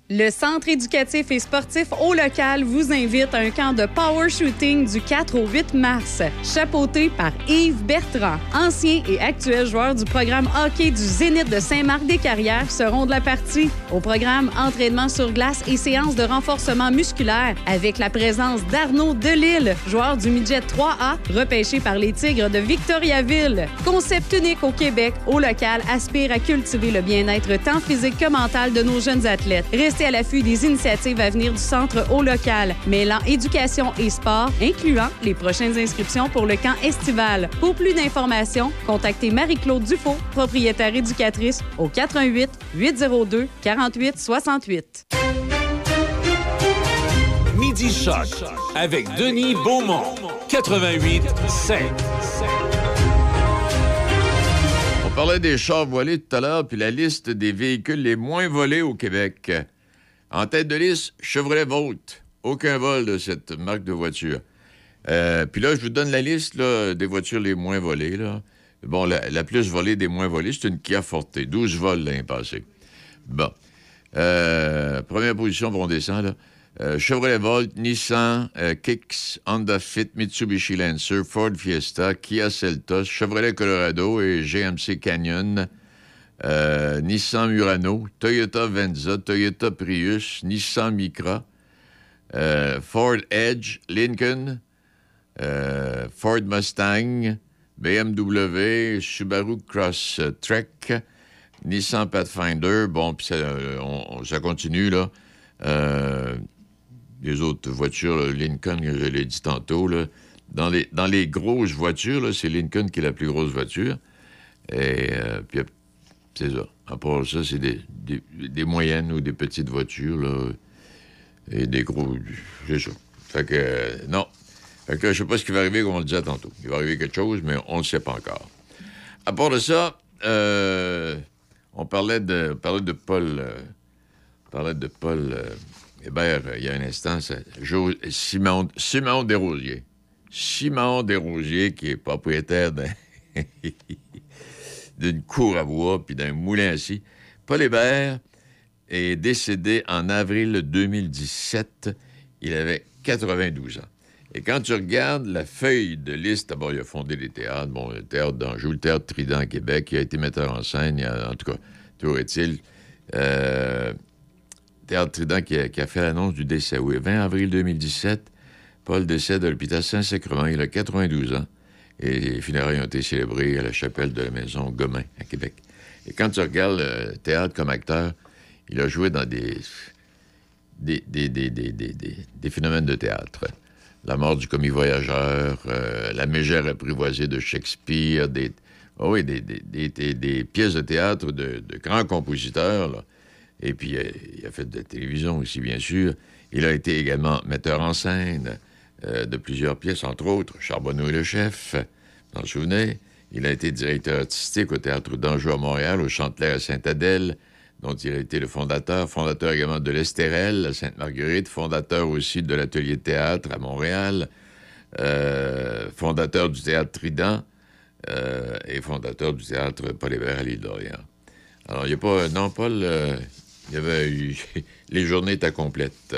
F: Le Centre éducatif et sportif au local vous invite à un camp de power shooting du 4 au 8 mars, chapeauté par Yves Bertrand. Ancien et actuel joueur du programme hockey du Zénith de Saint-Marc-des-Carrières seront de la partie. Au programme entraînement sur glace et séances de renforcement musculaire avec la présence d'Arnaud Delille, joueur du midget 3A, repêché par les Tigres de Victoriaville. Concept unique au Québec, au local aspire à cultiver le bien-être tant physique que mental de nos jeunes athlètes. À l'affût des initiatives à venir du centre au local, mêlant éducation et sport, incluant les prochaines inscriptions pour le camp estival. Pour plus d'informations, contactez Marie-Claude Dufault, propriétaire éducatrice, au 88 802 48 68.
B: Midi Choc avec Denis Beaumont. 88 5.
E: On parlait des chars volés tout à l'heure, puis la liste des véhicules les moins volés au Québec. En tête de liste, Chevrolet Volt. Aucun vol de cette marque de voiture. Euh, puis là, je vous donne la liste des voitures les moins volées. Bon, la, plus volée des moins volées, c'est une Kia Forte. 12 vols l'année passée. Bon. Euh, première position, on descend. Là. Euh, Chevrolet Volt, Nissan, Kicks, Honda Fit, Mitsubishi Lancer, Ford Fiesta, Kia Seltos, Chevrolet Colorado et GMC Canyon. Euh, Nissan Murano, Toyota Venza, Toyota Prius, Nissan Micra, euh, Ford Edge, Lincoln, euh, Ford Mustang, BMW, Subaru Crosstrek, Nissan Pathfinder. Bon, puis ça, on- on- ça continue, là. Les autres voitures, Lincoln, que je l'ai dit tantôt. Dans les, grosses voitures, c'est Lincoln qui est la plus grosse voiture. Et puis, c'est ça. À part ça, c'est des, des- moyennes ou des petites voitures, là. Et des gros. C'est ça. Fait que, euh, non. Fait que je sais pas ce qui va arriver, comme on le disait tantôt. Il va arriver quelque chose, mais on ne sait pas encore. À part de ça, euh, on parlait de, on parlait de Paul. euh, on parlait de Paul Hébert il y a un instant. Simon, Simon Desrosiers. Simon Desrosiers, qui est propriétaire d'un- d'une cour à bois puis d'un moulin scie. Paul Hébert est décédé en avril 2017. Il avait 92 ans. Et quand tu regardes la feuille de liste, d'abord, il a fondé des théâtres. Bon, le théâtre d'Anjou, le théâtre Trident Québec, il a été metteur en scène, en tout cas, toujours est-il. euh, théâtre Trident qui a, qui a fait l'annonce du décès. Oui, 20 avril 2017, Paul décède à l'hôpital Saint-Sacrement. Il a 92 ans. Et les funérailles ont été célébrées à la chapelle de la maison Gomain, à Québec. Et quand tu regardes le théâtre comme acteur, il a joué dans des, des, des, des, des, phénomènes de théâtre. La mort du commis voyageur, euh, La mégère apprivoisée de Shakespeare, des, ah oui, des, pièces de théâtre de, de grands compositeurs. Et puis, euh, il a fait de la télévision aussi, bien sûr. Il a été également metteur en scène euh, de plusieurs pièces, entre autres Charbonneau et le chef, vous en souvenez. Il a été directeur artistique au Théâtre d'Anjou à Montréal, au Chantelaire à Sainte-Adèle, dont il a été le fondateur, fondateur également de l'Estérel à Sainte-Marguerite, fondateur aussi de l'Atelier de théâtre à Montréal, euh, fondateur du Théâtre Trident euh, et fondateur du Théâtre Paul Hébert à l'île. Alors, il n'y a pas... Non, Paul, il y avait. Les journées étaient complètes.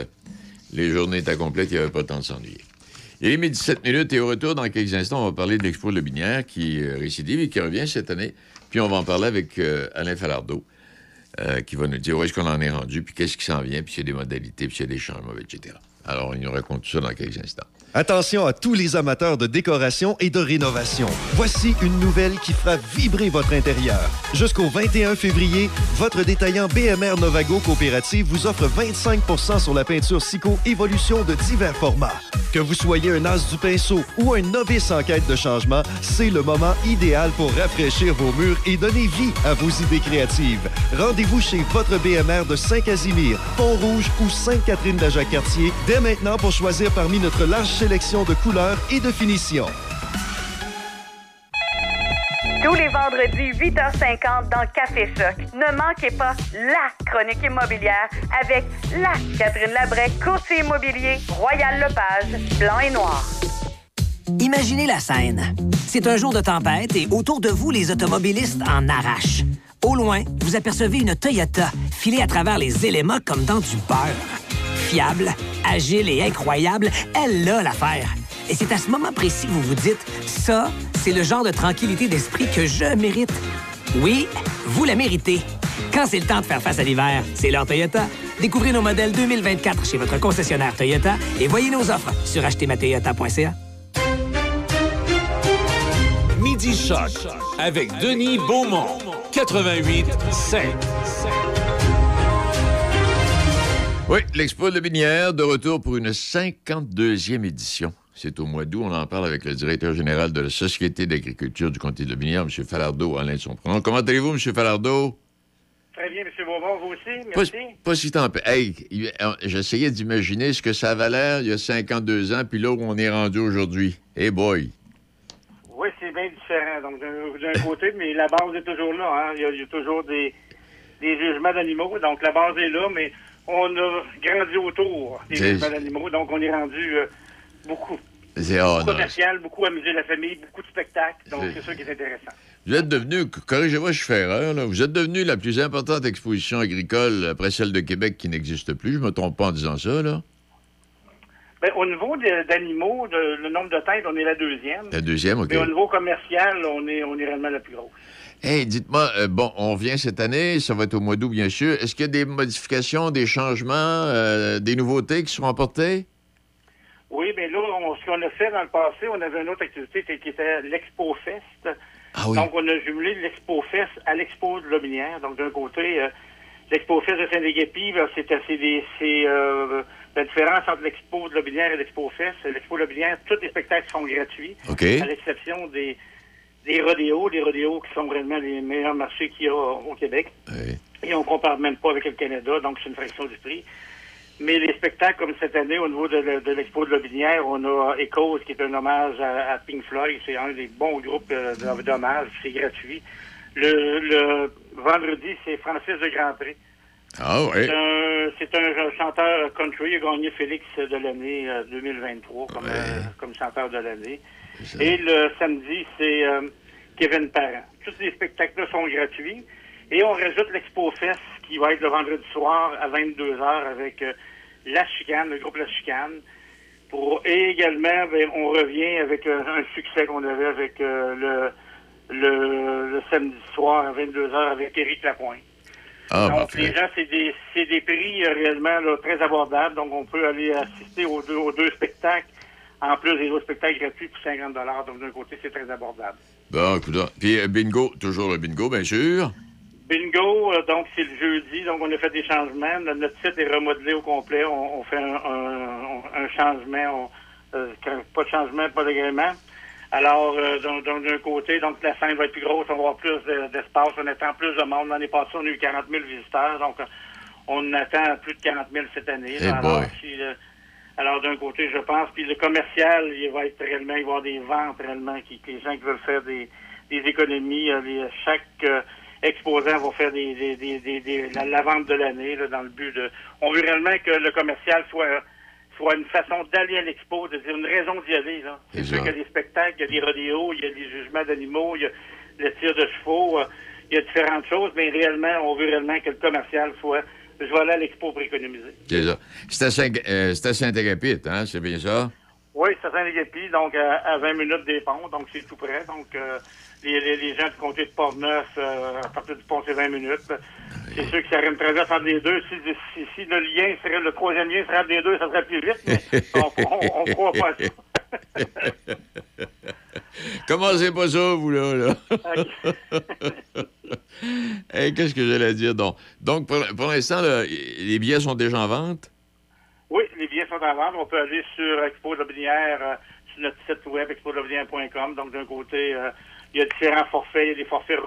E: Les journées étaient complètes, il n'y avait pas temps de s'ennuyer. Il est midi 17 minutes et au retour, dans quelques instants, on va parler de l'Expo Le Binière qui euh, récidive et qui revient cette année. Puis on va en parler avec euh, Alain Falardeau, euh, qui va nous dire où est-ce qu'on en est rendu, puis qu'est-ce qui s'en vient, puis s'il y a des modalités, puis s'il y a des changements, etc. Alors, il nous raconte tout ça dans quelques instants.
H: Attention à tous les amateurs de décoration et de rénovation. Voici une nouvelle qui fera vibrer votre intérieur. Jusqu'au 21 février, votre détaillant BMR Novago Coopérative vous offre 25% sur la peinture Sico Évolution de divers formats. Que vous soyez un as du pinceau ou un novice en quête de changement, c'est le moment idéal pour rafraîchir vos murs et donner vie à vos idées créatives. Rendez-vous chez votre BMR de Saint-Casimir, Pont-Rouge ou Sainte-Catherine de Jacques-Cartier dès maintenant pour choisir parmi notre large sélection de couleurs et de finitions.
P: Tous les vendredis, 8h50 dans Café Choc. Ne manquez pas la chronique immobilière avec la Catherine Labrec, courtier immobilier, Royal Lepage, blanc et noir.
Q: Imaginez la scène. C'est un jour de tempête et autour de vous, les automobilistes en arrachent. Au loin, vous apercevez une Toyota filée à travers les éléments comme dans du beurre. Fiable, agile et incroyable, elle a l'affaire. Et c'est à ce moment précis que vous vous dites, ça, c'est le genre de tranquillité d'esprit que je mérite. Oui, vous la méritez. Quand c'est le temps de faire face à l'hiver, c'est l'heure Toyota. Découvrez nos modèles 2024 chez votre concessionnaire Toyota et voyez nos offres sur achetermatoyota.ca.
C: Midi Choc avec Denis Beaumont. 88 5.
E: Oui, l'Expo de Binière, de retour pour une 52e édition. C'est au mois d'août. On en parle avec le directeur général de la Société d'agriculture du comté de Binière, M. Falardeau, Alain Somprenon. Comment allez-vous, M. Falardeau?
R: Très bien, M. Beaumont, vous aussi,
E: Pas,
R: merci.
E: pas si tant. Hey, il- euh, j'essayais d'imaginer ce que ça avait l'air il y a 52 ans, puis là où on est rendu aujourd'hui. Hey boy!
R: Oui, c'est bien différent. Donc, d'un d'un côté, mais la base est toujours là. hein. Il, y a, il y a toujours des, des jugements d'animaux. Donc, la base est là, mais on a grandi autour des d'animaux. Donc, on est rendu euh, beaucoup.
E: C'est oh,
R: beaucoup commercial, beaucoup amuser la famille, beaucoup de spectacles. Donc,
E: C'est-
R: ça qui est intéressant.
E: Vous êtes devenu, corrigez-moi, je fais erreur, là, vous êtes devenu la plus importante exposition agricole après celle de Québec qui n'existe plus. Je me trompe pas en disant ça, là?
R: Ben, au niveau d'animaux, le nombre de têtes, on est la deuxième.
E: La deuxième, OK.
R: Mais au niveau commercial, on est, on est réellement la plus grosse.
E: Hey, dites-moi, euh, bon, on revient cette année, ça va être au mois d'août, bien sûr. Est-ce qu'il y a des modifications, des changements, euh, des nouveautés qui seront apportées?
R: Oui, mais là, on- ce qu'on a fait dans le passé, on avait une autre activité qui était l'Expo Fest.
E: Ah oui.
R: Donc, on a jumelé l'Expo Fest à l'Expo de Lobinière. Donc, d'un côté, euh, l'Expo Fest de Saint-Léguépi, ben, c'est euh, la différence entre l'Expo de Lobinière et l'Expo Fest. L'Expo de Lobinière, tous les spectacles sont gratuits, à l'exception des, des rodéos, les rodéos qui sont vraiment les meilleurs marchés qu'il y a au Québec. Et on compare même pas avec le Canada, donc c'est une fraction du prix. Mais les spectacles comme cette année, au niveau de, le- de l'Expo de Lobinière, on a Echoes, qui est un hommage à, à Pink Floyd. C'est un des bons groupes euh, d'hommage. C'est gratuit. Le, le vendredi, c'est Francis de Grand Prix.
E: Ah oui.
R: C'est un, un chanteur country. Il a gagné Félix de l'année euh, 2023 comme, euh, comme chanteur de l'année. Et le samedi, c'est euh, Kevin Parent. Tous les spectacles sont gratuits. Et on rajoute l'Expo Fest qui va être le vendredi soir à 22h avec euh, La Chicane, le groupe La Chicane. Pour, et également, ben, on revient avec euh, un succès qu'on avait avec le, le, le samedi soir à 22h avec Éric Lapointe.
E: Ah,
R: donc,
E: parfait.
R: les gens, c'est des, c'est des prix euh, réellement là, très abordables. Donc, on peut aller assister aux deux, aux deux spectacles, en plus des autres spectacles gratuits pour 50 Donc, d'un côté, c'est très abordable.
E: Bon, écoute, puis euh, bingo, toujours le bingo, bien sûr.
R: Bingo, euh, donc c'est le jeudi, donc on a fait des changements. Notre, site est remodelé au complet. On, on fait un, un- un changement, on- euh, pas de changement, pas d'agrément. Alors, euh, d'un côté, donc la scène va être plus grosse, on va avoir plus de- d'espace, on attend plus de monde. L'année passée, on a eu 40 000 visiteurs, donc euh, on attend plus de 40 000 cette année. Alors, si, alors, d'un côté, je pense, puis le commercial, il va être réellement, il va y avoir des ventes réellement, qui, les gens qui veulent faire des, des économies, euh, les- chaque euh, exposant va faire des, des, des, des- la, la vente de l'année, là, dans le but de... On veut réellement que le commercial soit soit une façon d'aller à l'expo, de dire une raison d'y aller. là. C'est sûr qu'il y a des spectacles, il y a des rodéos, il y a des jugements d'animaux, il y a le tir de chevaux, euh, il y a différentes choses, mais réellement, on veut réellement que le commercial soit... Je vais aller à l'expo pour économiser.
E: C'est ça. C'est à euh, Saint-Agapit, hein? C'est bien ça?
R: Oui, c'est à Saint-Léguépi, donc à, à 20 minutes des ponts, donc c'est tout près. Donc euh, les, les, les gens du comté de Port-Neuf, euh, à partir du pont, c'est 20 minutes. C'est sûr que ça une traverse entre les deux. Si, si, si le lien serait, le troisième lien serait entre les deux, ça serait plus vite, mais on ne croit pas à ça.
E: Commencez pas ça, vous, là. là? Hey, Qu'est-ce que j'allais dire? Donc, donc pour, pour l'instant, les billets sont déjà en vente?
R: Oui, les billets sont en vente. On peut aller sur Expo de euh, sur notre site web expodelobinière.com. Donc, d'un côté, euh, il y a différents forfaits. Il y a des forfaits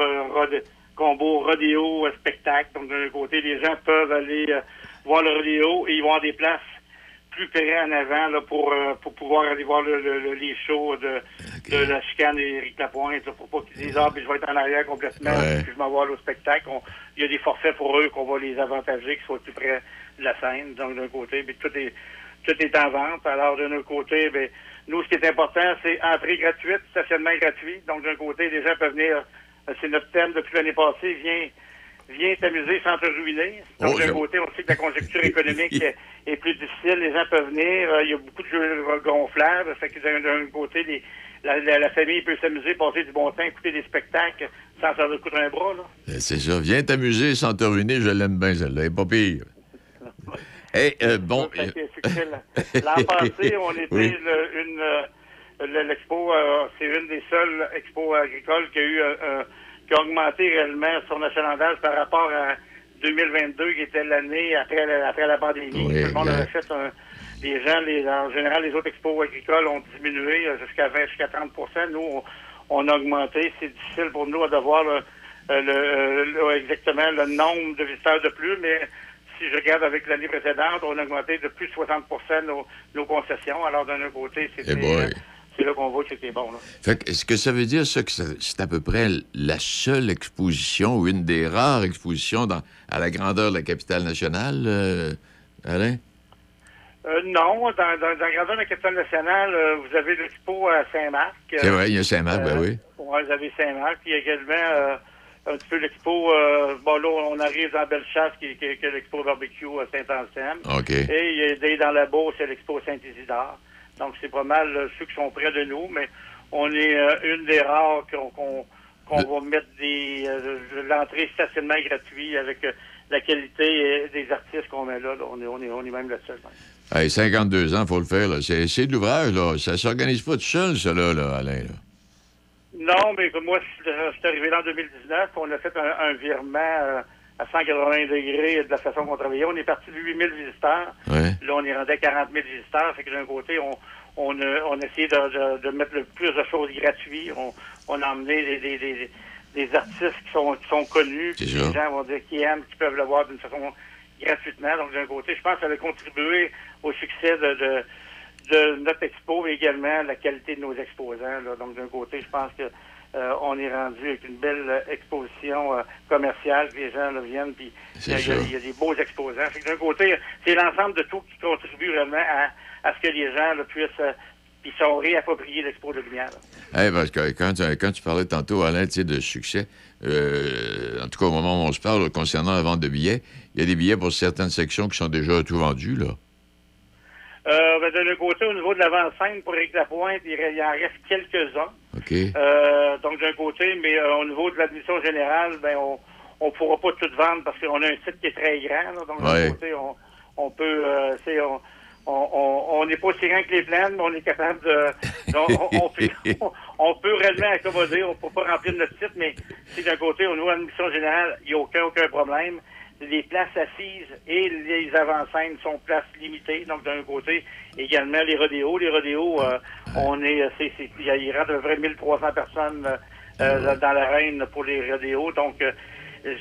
R: combo, rodéo, euh, spectacle. Donc, d'un côté, les gens peuvent aller euh, voir le rodéo et ils vont avoir des places plus en avant là, pour, euh, pour pouvoir aller voir le- le- le- les shows de, de la chicane d'Éric Lapointe, là, pour pas qu'ils disent « Ah, puis je vais être en arrière complètement,
E: Ouais.
R: puis je m'en vais aller au spectacle. Il y a des forfaits pour eux qu'on va les avantager, qu'ils soient plus près de la scène. Donc, d'un côté, puis tout est, tout est en vente. Alors, d'un autre côté, ben, nous, ce qui est important, c'est entrée gratuite, stationnement gratuit. Donc, d'un côté, les gens peuvent venir, euh, c'est notre thème depuis l'année passée, viens, viens t'amuser sans te ruiner. Donc,
E: Oh,
R: d'un côté, on sait que la conjoncture économique est, plus difficile. Les gens peuvent venir. euh, Il y a beaucoup de jeux gonflables. Fait que d'un côté, les- la, la- la famille peut s'amuser, passer du bon temps, écouter des spectacles sans se coûter un bras. Là.
E: Euh, C'est ça. Viens t'amuser sans te ruiner, je l'aime bien, celle-là. Elle est pas pire. Hey, euh, bon.
R: Que L'an passé, on était
E: Oui.
R: le- une euh, le- l'expo, euh, c'est une des seules expos agricoles qui a eu euh, euh, qui a augmenté réellement son achalandage par rapport à 2022, qui était l'année après la, après la pandémie.
E: Oui,
R: Tout le monde avait fait un, les gens, les, en général, les autres expos agricoles ont diminué jusqu'à 20, jusqu'à 30% Nous, on, on a augmenté. C'est difficile pour nous de voir le, euh, le- euh, le- exactement le nombre de visiteurs de plus, mais si je regarde avec l'année précédente, on a augmenté de plus de 60 nos, nos concessions. Alors, d'un autre côté, c'était, c'est là qu'on voit que c'était bon. Là.
E: Fait que, est-ce que ça veut dire ça que c'est à peu près la seule exposition ou une des rares expositions dans, à la grandeur de la capitale nationale, euh, Alain?
R: Euh, non, dans, dans, dans la grandeur de la capitale nationale, euh, vous avez l'expo à Saint-Marc.
E: C'est vrai, il y a Saint-Marc, ben oui.
R: Ouais, vous avez Saint-Marc. Puis également, euh, un petit peu l'expo. euh, bon, là, on arrive dans Bellechasse, qui, qui, qui est l'expo barbecue à Saint-Anselme.
E: OK.
R: Et il y a des dans la Beauce, c'est l'expo Saint-Isidore. Donc, c'est pas mal euh, ceux qui sont près de nous, mais on est euh, une des rares qu'on va mettre des euh, l'entrée stationnement gratuit avec euh, la qualité des artistes qu'on met là. là. On, est, on, est, on est même le seul.
E: Hey, 52 ans, faut le faire. C'est de l'ouvrage, là. Ça s'organise pas tout seul, ça, là, là, Alain. là.
R: Non, mais moi, je suis arrivé là en 2019. On a fait un, un virement à 180 degrés de la façon qu'on travaillait. On est parti de 8000 visiteurs.
E: Ouais.
R: Là, on est rendu à 40 000 visiteurs. Fait que d'un côté, on, on, a, on a essayé de, de- de mettre le plus de choses gratuites. On, on a emmené des, des, des, des artistes qui sont, qui sont connus. Puis. Les gens vont dire qui aiment, qui peuvent le voir d'une façon gratuitement. Donc, d'un côté, je pense que ça a contribué au succès de, de, de notre expo, mais également la qualité de nos exposants. là. Donc, d'un côté, je pense que euh, on est rendu avec une belle euh, exposition euh, commerciale, les gens là, viennent, puis il y, a- y des beaux exposants. D'un côté, c'est l'ensemble de tout qui contribue vraiment à, à ce que les gens là, puissent euh, puis sont réappropriés l'expo de lumière.
E: Hey, parce que quand, tu- quand tu parlais tantôt, Alain, tu sais, de succès, euh, en tout cas, au moment où on se parle, concernant la vente de billets, il y a des billets pour certaines sections qui sont déjà tout vendus, là.
R: Euh, ben, d'un côté, au niveau de l'avant-scène, pour Éric Lapointe, il, il en reste quelques-uns.
E: OK?
R: Euh, donc d'un côté, mais euh, au niveau de l'admission générale, ben on on pourra pas tout vendre parce qu'on a un site qui est très grand. là. donc
E: Ouais.
R: d'un côté, on, on peut, euh, c'est on on on- on n'est pas aussi grand que les plaines, mais on est capable de, on, on- on peut, on, peut réellement accommoder, on peut pas remplir notre site, mais si d'un côté, au niveau de l'admission générale, il n'y a aucun aucun problème. Les places assises et les avant-scènes sont places limitées. Donc, d'un côté, également les rodéos. Les rodéos, euh, on est, euh, c'est, c'est, il y a- il rentre à peu près 1300 personnes euh, euh, dans l'arène pour les rodéos. Donc, euh, je,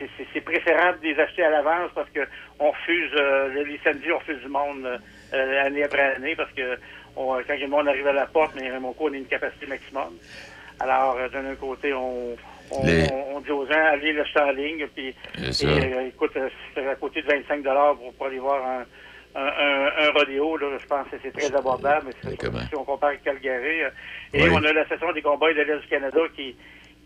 R: je- c'est, préférable de les acheter à l'avance parce que on refuse, euh, les samedis, on refuse du monde année après année parce que on, quand le monde arrive à la porte, mais mon coup, on a une capacité maximum. Alors, d'un côté, on, on,
E: Les-
R: on- dit aux gens, allez l'acheter en ligne. Puis, et, euh, écoute, euh, c'est à côté de 25 pour, pour aller voir un, un, un, un rodéo. Là, je pense que c'est très abordable. Mais c'est sûr si on compare avec Calgary. euh, et
E: Oui.
R: on a l'Association des combats de l'Est du Canada qui,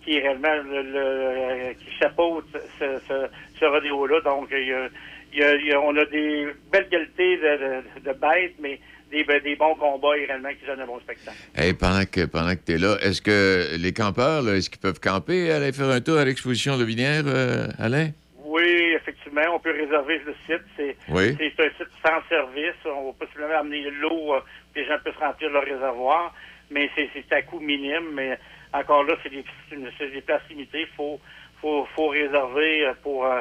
R: qui est réellement le, le- qui chapeaute ce, ce, ce rodéo-là. Donc, il y a, il y a- il y a- on a des belles qualités de, de, de bêtes, mais des, des bons combats réellement qui donnent un bon spectacle.
E: Hey, pendant que, pendant que tu es là, est-ce que les campeurs, est-ce qu'ils peuvent camper, aller faire un tour à l'exposition de Vinière, euh, Alain?
R: Oui, effectivement, on peut réserver le site. C'est
E: Oui.
R: c'est un site sans service. On va possiblement amener l'eau, euh, les gens peuvent remplir leur réservoir, mais c'est c'est à coût minime. Mais encore là, c'est des, des places limitées. Il faut, faut, faut réserver euh, pour, euh,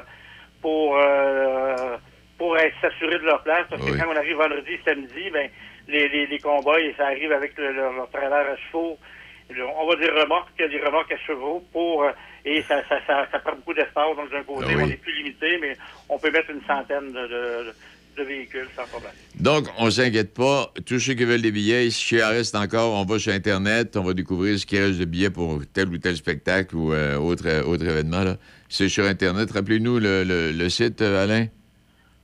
R: pour, euh, pour être- s'assurer de leur place. Parce que quand on arrive vendredi, samedi, ben, les, les, les combats, et ça arrive avec le- leur, leur trailer à chevaux. On va dire remorques, des remorques à chevaux pour euh, et ça, ça, ça, ça prend beaucoup d'espace. Donc d'un côté,
E: Ah oui.
R: on est plus limité, mais on peut mettre une centaine de, de, de véhicules sans problème.
E: Donc, on s'inquiète pas. Tous ceux qui veulent des billets, si il reste encore, on va sur Internet, on va découvrir ce qui reste de billets pour tel ou tel spectacle ou euh, autre, euh, autre événement. là. C'est sur Internet. Rappelez-nous le, le- le site, euh, Alain.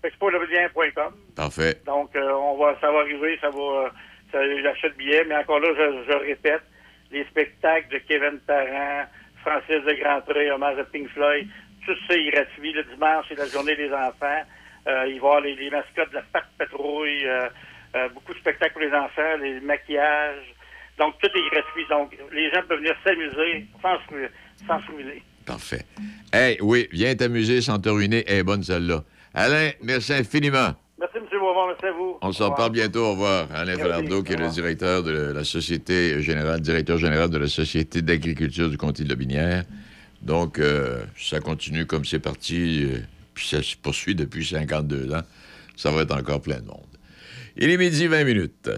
R: Expolevelien.com.
E: Parfait.
R: Donc euh, on va, ça va arriver, ça va, euh, ça, j'achète billets, mais encore là, je, je répète, les spectacles de Kevin Parent, Francis de Grandpré, hommage à Pink Floyd, tout ça est gratuit. Le dimanche, c'est la journée des enfants. Euh, il va y avoir les, les mascottes de la Pat Patrouille, euh, euh, beaucoup de spectacles pour les enfants, les maquillages. Donc, tout est gratuit. Donc, les gens peuvent venir s'amuser sans sans se ruiner.
E: Parfait. Hey, oui, viens t'amuser sans te ruiner. Est bonne, celle-là. Alain, merci infiniment.
R: Merci, M. Beaumont. Merci à vous.
E: On s'en reparle bientôt. Au revoir. Alain. Falardeau, qui est le directeur de la Société générale, directeur général de la Société d'agriculture du comté de la Binière. Donc, euh, ça continue comme c'est parti, euh, puis ça se poursuit depuis 52 ans. Ça va être encore plein de monde. Il est midi 20 minutes.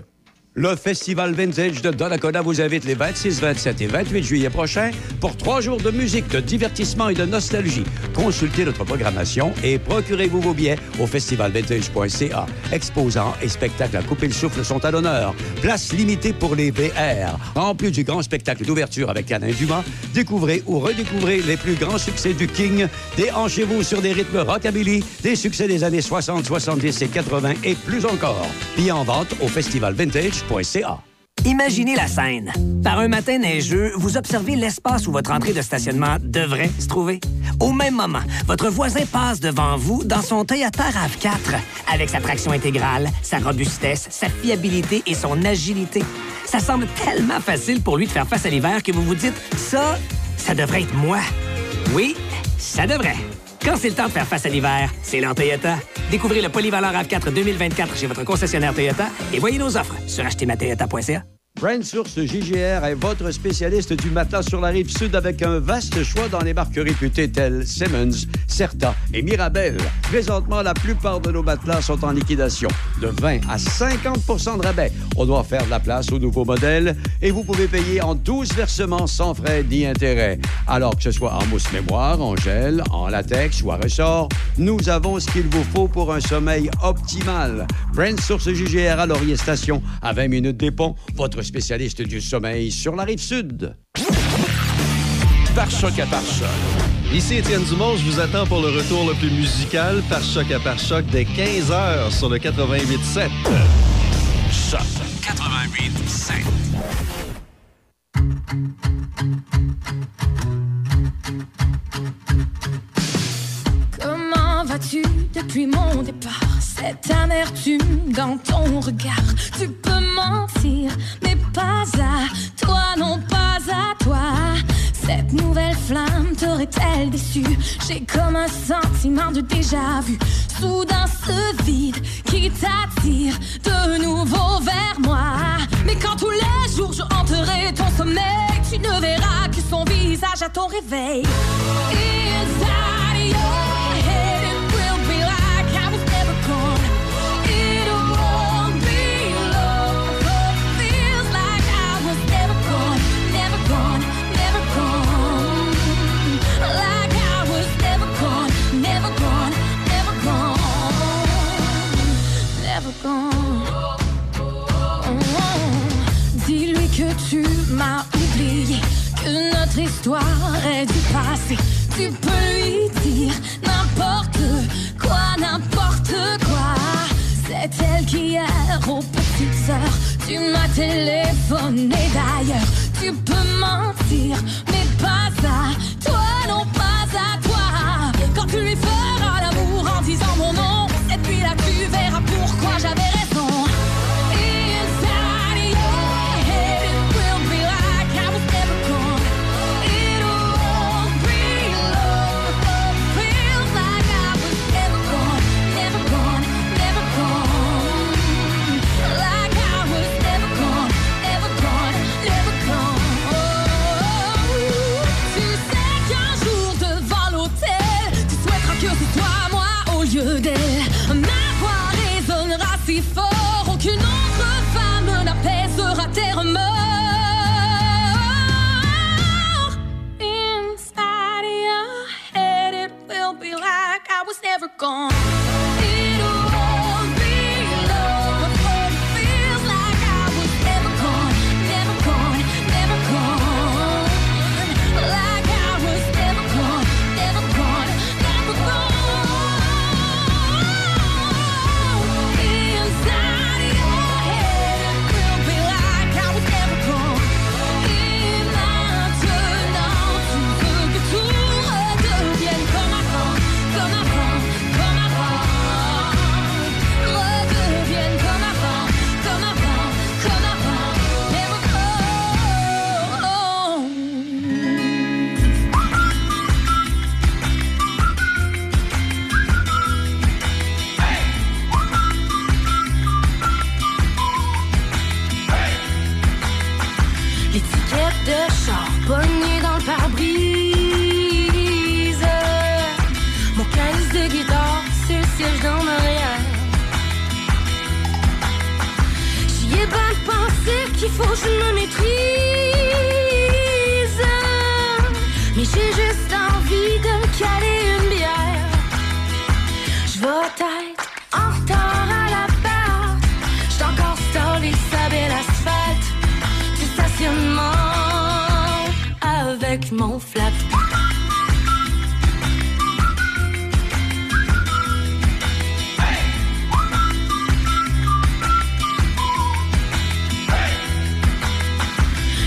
J: Le Festival Vintage de Donnacona vous invite les 26, 27 et 28 juillet prochains pour trois jours de musique, de divertissement et de nostalgie. Consultez notre programmation et procurez-vous vos billets au festivalvintage.ca. Exposants et spectacles à couper le souffle sont à l'honneur. Place limitée pour les VR. En plus du grand spectacle d'ouverture avec Alain Dumas, découvrez ou redécouvrez les plus grands succès du King. Déhanchez-vous sur des rythmes rockabilly, des succès des années 60, 70 et 80 et plus encore. Billets en vente au
Q: Imaginez la scène. Par un matin neigeux, vous observez l'espace où votre entrée de stationnement devrait se trouver. Au même moment, votre voisin passe devant vous dans son Toyota RAV4 avec sa traction intégrale, sa robustesse, sa fiabilité et son agilité. Ça semble tellement facile pour lui de faire face à l'hiver que vous vous dites ça, ça devrait être moi. Oui, ça devrait. Quand c'est le temps de faire face à l'hiver, c'est l'heure. Découvrez le polyvalent RAV4 2024 chez votre concessionnaire Toyota et voyez nos offres sur achetermatoyota.ca.
J: Brand Source JGR est votre spécialiste du matelas sur la rive sud avec un vaste choix dans les marques réputées telles Simmons, Certa et Mirabel. Présentement, la plupart de nos matelas sont en liquidation, de 20 à 50% de rabais. On doit faire de la place aux nouveaux modèles et vous pouvez payer en 12 versements sans frais ni intérêt. Alors que ce soit en mousse mémoire, en gel, en latex ou à ressort, nous avons ce qu'il vous faut pour un sommeil optimal. Brand Source JGR à Laurier Station, à 20 minutes des ponts, votre spécialiste du sommeil sur la rive sud.
C: Par choc à par choc.
H: Ici Étienne Dumont, je vous attends pour le retour le plus musical par choc à par choc dès 15h sur le 88.7.
C: Choc 88.7.
L: depuis mon départ Cette amertume dans ton regard. Tu peux mentir, mais pas à toi, non pas à toi. Cette nouvelle flamme t'aurait-elle déçu? J'ai comme un sentiment de déjà-vu Soudain ce vide qui t'attire de nouveau vers moi. Mais quand tous les jours je hanterai ton sommeil Tu ne verras que son visage à ton réveil Never gone Oh, Dis-lui que tu m'as oublié, que notre histoire est du passé. Tu peux lui dire n'importe quoi, n'importe quoi. C'est elle qui hier aux petites heures, tu m'as téléphoné d'ailleurs. Tu peux mentir, mais pas à toi, non pas à toi. Quand tu lui never gone.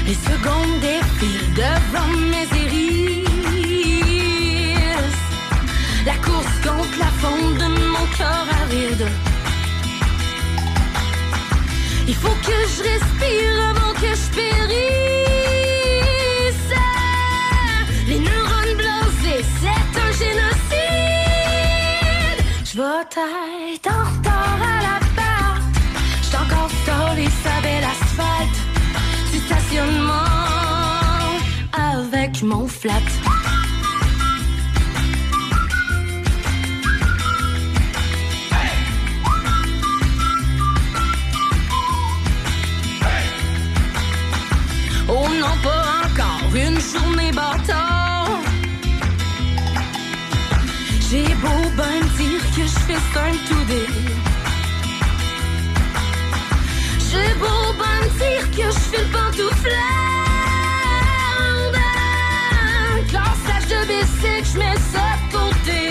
S: Les secondes défilent devant mes iris. La course contre la fonte de mon cœur aride. Il faut que je respire avant que je périsse. Les neurones blasés, c'est un génocide. Je vais avec mon flat. Oh non, pas encore une journée bâtard. J'ai beau ben dire que je fais simple tout dé. J'ai beau ben dire que je fais le pantouflard. Classage de bicycle, je mets ça de côté.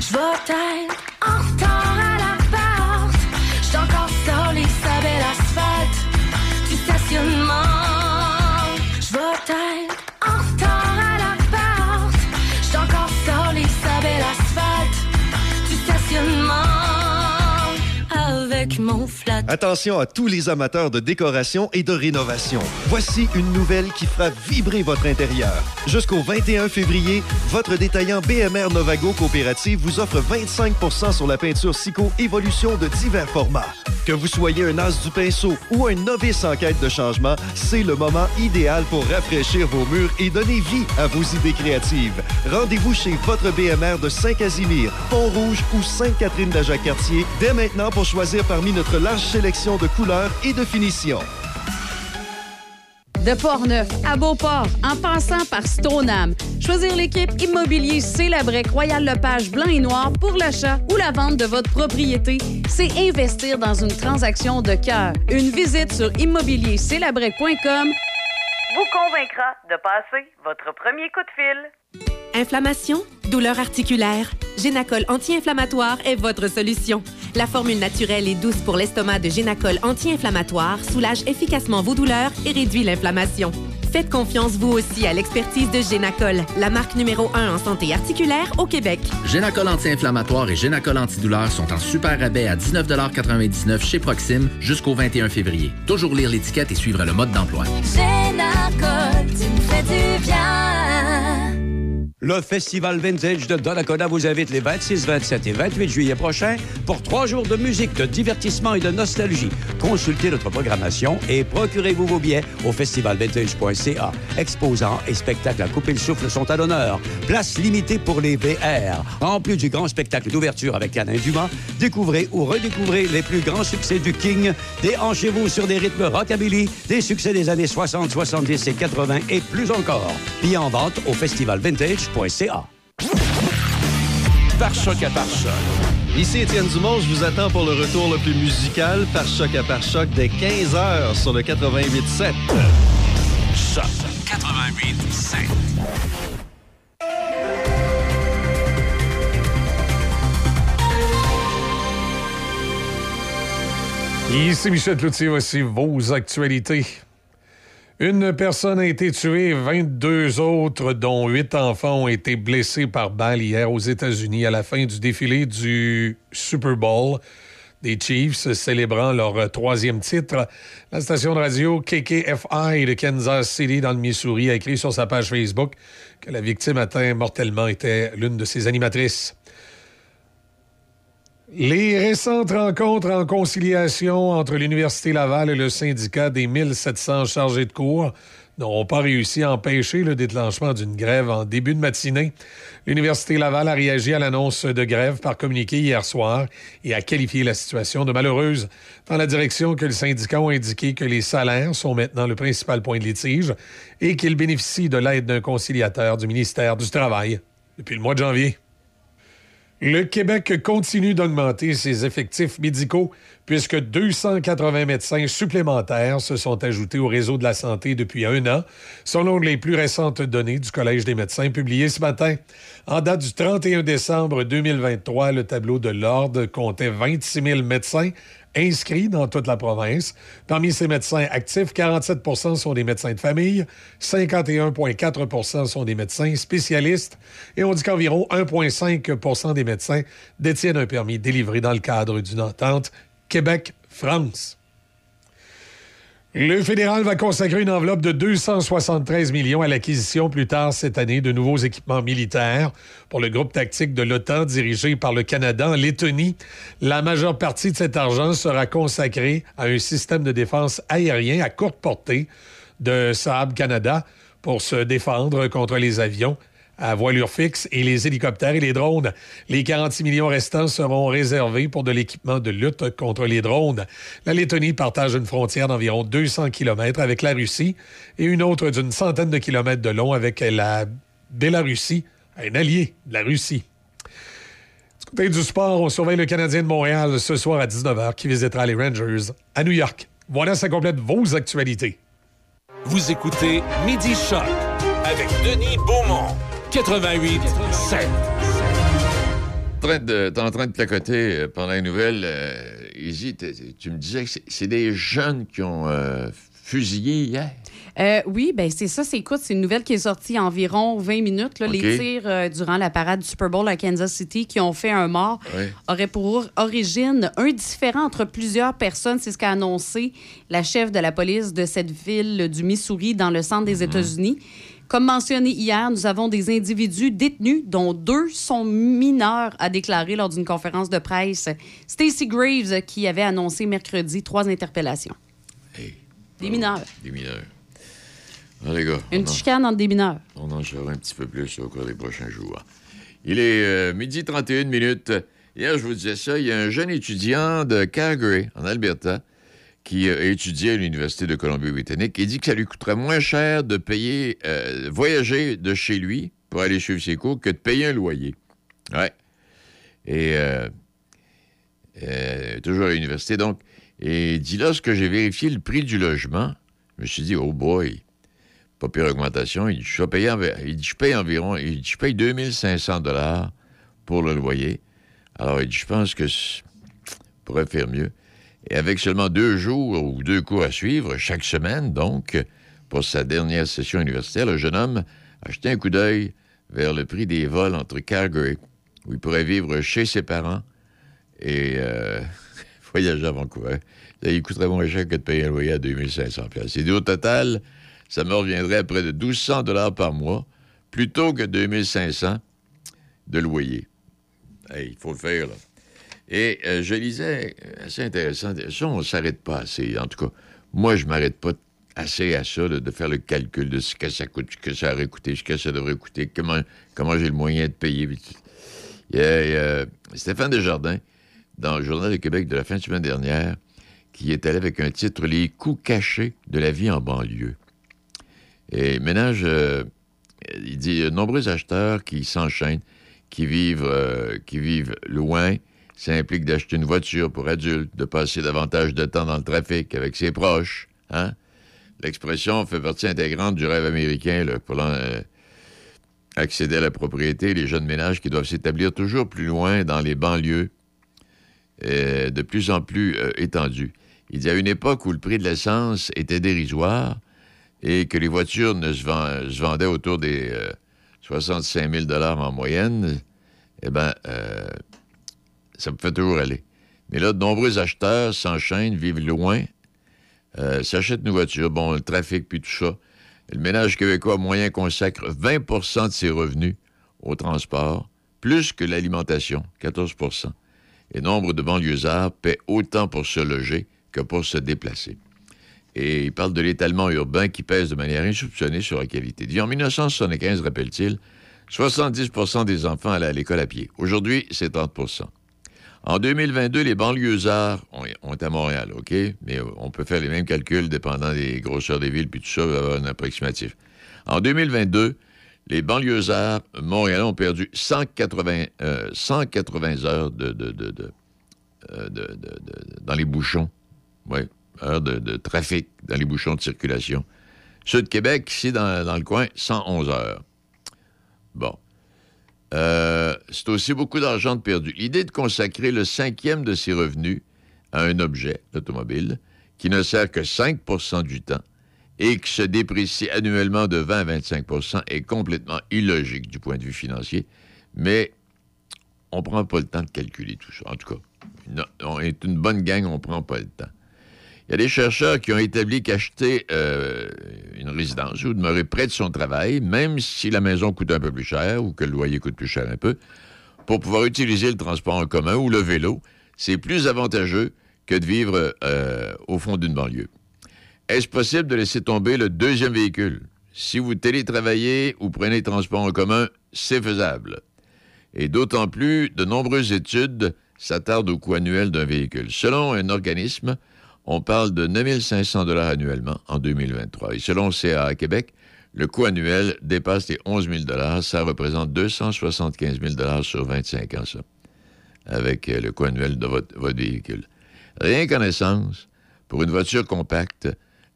S: Je vais être en retard à l'appart. J'suis encore sur les sables l'asphalte du stationnement. Je vais être en retard à l'appart. J'suis encore sur les sables l'asphalte du stationnement avec mon
H: Attention à tous les amateurs de décoration et de rénovation. Voici une nouvelle qui fera vibrer votre intérieur. Jusqu'au 21 février, votre détaillant BMR Novago Coopérative vous offre 25% sur la peinture Sico Évolution de divers formats. Que vous soyez un as du pinceau ou un novice en quête de changement, c'est le moment idéal pour rafraîchir vos murs et donner vie à vos idées créatives. Rendez-vous chez votre BMR de Saint-Casimir, Pont-Rouge ou Sainte-Catherine-de-Jacques-Cartier dès maintenant pour choisir parmi notre large sélection de couleurs et de finitions.
T: De Portneuf à Beauport, en passant par Stoneham. Choisir l'équipe Immobilier Célabrec Royal Lepage blanc et noir pour l'achat ou la vente de votre propriété, c'est investir dans une transaction de cœur. Une visite sur immobiliercélabrec.com
P: Vous convaincra de passer votre premier coup de fil.
N: Inflammation, douleur articulaire, Génacol anti-inflammatoire est votre solution. La formule naturelle et douce pour l'estomac de Génacol anti-inflammatoire soulage efficacement vos douleurs et réduit l'inflammation. Faites confiance vous aussi à l'expertise de Génacol, la marque numéro 1 en santé articulaire au Québec.
O: Génacol anti-inflammatoire et Génacol antidouleur sont en super rabais à 19,99 chez Proxime jusqu'au 21 février. Toujours lire l'étiquette et suivre le mode d'emploi.
S: Génacol, tu me fais du bien.
J: Le Festival Vintage de Donnacona vous invite les 26, 27 et 28 juillet prochains pour trois jours de musique, de divertissement et de nostalgie. Consultez notre programmation et procurez-vous vos billets au festivalvintage.ca. Exposants et spectacles à couper le souffle sont à l'honneur. Place limitée pour les VR. En plus du grand spectacle d'ouverture avec Alain Dumas, découvrez ou redécouvrez les plus grands succès du King. Déhanchez-vous sur des rythmes rockabilly, des succès des années 60, 70 et 80 et plus encore. Billets en vente au
C: Par choc à par choc.
H: Ici Étienne Dumont, je vous attends pour le retour le plus musical par choc à par choc dès 15h sur le 88.7.
C: Choc 88 7.
D: Ici Michel Cloutier, voici vos actualités. Une personne a été tuée, 22 autres, dont 8 enfants, ont été blessés par balle hier aux États-Unis à la fin du défilé du Super Bowl des Chiefs célébrant leur troisième titre. La station de radio KKFI de Kansas City dans le Missouri a écrit sur sa page Facebook que la victime atteinte mortellement était l'une de ses animatrices. Les récentes rencontres en conciliation entre l'Université Laval et le syndicat des 1700 chargés de cours n'auront pas réussi à empêcher le déclenchement d'une grève en début de matinée. L'Université Laval a réagi à l'annonce de grève par communiqué hier soir et a qualifié la situation de malheureuse dans la direction que le syndicat a indiqué que les salaires sont maintenant le principal point de litige et qu'ils bénéficient de l'aide d'un conciliateur du ministère du Travail depuis le mois de janvier. Le Québec continue d'augmenter ses effectifs médicaux puisque 280 médecins supplémentaires se sont ajoutés au réseau de la santé depuis un an, selon les plus récentes données du Collège des médecins publiées ce matin. En date du 31 décembre 2023, le tableau de l'Ordre comptait 26 000 médecins inscrits dans toute la province. Parmi ces médecins actifs, 47% sont des médecins de famille, 51,4% sont des médecins spécialistes et on dit qu'environ 1,5% des médecins détiennent un permis délivré dans le cadre d'une entente Québec-France. Le fédéral va consacrer une enveloppe de 273 millions à l'acquisition plus tard cette année de nouveaux équipements militaires pour le groupe tactique de l'OTAN dirigé par le Canada en Lettonie. La majeure partie de cet argent sera consacrée à un système de défense aérien à courte portée de Saab Canada pour se défendre contre les avions à voilure fixe et les hélicoptères et les drones. Les 46 millions restants seront réservés pour de l'équipement de lutte contre les drones. La Lettonie partage une frontière d'environ 200 km avec la Russie et une autre d'une centaine de kilomètres de long avec la Bélarussie, un allié de la Russie. Du côté du sport, on surveille le Canadien de Montréal ce soir à 19h qui visitera les Rangers à New York. Voilà, ça complète vos actualités.
C: Vous écoutez Midi Choc avec Denis Beaumont, 88 7.
E: en train de- T'es en train de placoter euh, pendant les nouvelles. Euh, Izzy, tu me disais que c'est- des jeunes qui ont euh, fusillé hier?
F: Euh, oui, ben c'est ça. C'est écoute, c'est une nouvelle qui est sortie il y a environ 20 minutes. là. Les tirs euh, durant la parade du Super Bowl à Kansas City qui ont fait un mort auraient pour origine un différend entre plusieurs personnes. C'est ce qu'a annoncé la chef de la police de cette ville du Missouri dans le centre des États-Unis. Comme mentionné hier, nous avons des individus détenus, dont deux sont mineurs, a déclaré lors d'une conférence de presse Stacey Graves, qui avait annoncé mercredi trois interpellations. Des mineurs.
E: Des mineurs. Ah, les gars.
F: Une
E: en-
F: petite chicane entre des mineurs.
E: On en saura un petit peu plus au cours des prochains jours. Il est euh, midi 31 minutes. Hier, je vous disais ça, il y a un jeune étudiant de Calgary, en Alberta, qui euh, étudiait à l'Université de Colombie-Britannique et dit que ça lui coûterait moins cher de payer, euh, voyager de chez lui pour aller suivre ses cours que de payer un loyer. Ouais. Et euh, toujours à l'université, donc. Et il dit, lorsque j'ai vérifié le prix du logement, je me suis dit, oh boy, pas pire augmentation. Il dit, je, envi- il dit, je paye environ, il dit, je paye 2500 dollars pour le loyer. Alors, il dit, je pense que je pourrais faire mieux. Et avec seulement deux jours ou deux cours à suivre chaque semaine, donc, pour sa dernière session universitaire, le jeune homme a jeté un coup d'œil vers le prix des vols entre Calgary, où il pourrait vivre chez ses parents, et euh, voyager à Vancouver. Il coûterait moins cher que de payer un loyer à 2500 pièces. Et au total, ça me reviendrait à près de 1200 dollars par mois, plutôt que 2500 de loyer. Hey, il faut le faire, là. Et euh, je lisais, euh, assez intéressant, ça, on ne s'arrête pas assez. En tout cas, moi, je ne m'arrête pas assez à ça, de faire le calcul de ce que ça coûte, ce que ça aurait coûté, ce que ça devrait coûter, comment, comment j'ai le moyen de payer. Il y a Stéphane Desjardins, dans le Journal de Québec de la fin de semaine dernière, qui est allé avec un titre Les coûts cachés de la vie en banlieue. Et ménage, euh, il dit nombreux acheteurs qui s'enchaînent, qui vivent, euh, qui vivent loin. Ça implique d'acheter une voiture pour adultes, de passer davantage de temps dans le trafic avec ses proches. Hein? L'expression fait partie intégrante du rêve américain pour euh, accéder à la propriété. Les jeunes ménages qui doivent s'établir toujours plus loin dans les banlieues, euh, de plus en plus euh, étendues. Il dit à une époque où le prix de l'essence était dérisoire et que les voitures ne se, vend- se vendaient autour des euh, 65 000 en moyenne, eh bien, ça me fait toujours aller. Mais là, de nombreux acheteurs s'enchaînent, vivent loin, euh, s'achètent une voiture, bon, le trafic, puis tout ça. Le ménage québécois moyen consacre 20% de ses revenus au transport, plus que l'alimentation, 14% Et nombre de banlieusards paient autant pour se loger que pour se déplacer. Et il parle de l'étalement urbain qui pèse de manière insoupçonnée sur la qualité de vie. En 1975, rappelle-t-il, 70% des enfants allaient à l'école à pied. Aujourd'hui, c'est 30 En 2022, les banlieusards, on, on est à Montréal, OK? Mais euh, on peut faire les mêmes calculs dépendant des grosseurs des villes, puis tout ça avoir un approximatif. En 2022, les banlieusards montréalais ont perdu 180, euh, 180 heures euh, de- dans les bouchons. Oui, heures de, de trafic dans les bouchons de circulation. Ceux de Québec, ici, dans, dans le coin, 111 heures. Bon. Euh, c'est aussi beaucoup d'argent de perdu. L'idée de consacrer le cinquième de ses revenus à un objet, l'automobile, qui ne sert que 5% du temps et qui se déprécie annuellement de 20 à 25% est complètement illogique du point de vue financier, mais on ne prend pas le temps de calculer tout ça. En tout cas, on est une bonne gang, on ne prend pas le temps. Il y a des chercheurs qui ont établi qu'acheter euh, une résidence ou demeurer près de son travail, même si la maison coûte un peu plus cher ou que le loyer coûte plus cher un peu, pour pouvoir utiliser le transport en commun ou le vélo, c'est plus avantageux que de vivre euh, au fond d'une banlieue. Est-ce possible de laisser tomber le deuxième véhicule? Si vous télétravaillez ou prenez le transport en commun, c'est faisable. Et d'autant plus, de nombreuses études s'attardent au coût annuel d'un véhicule. Selon un organisme, on parle de 9 500 annuellement en 2023. Et selon CA à Québec, le coût annuel dépasse les 11 000 Ça représente 275 000 sur 25 ans, avec euh, le coût annuel de votre, véhicule. Rien qu'en essence, pour une voiture compacte,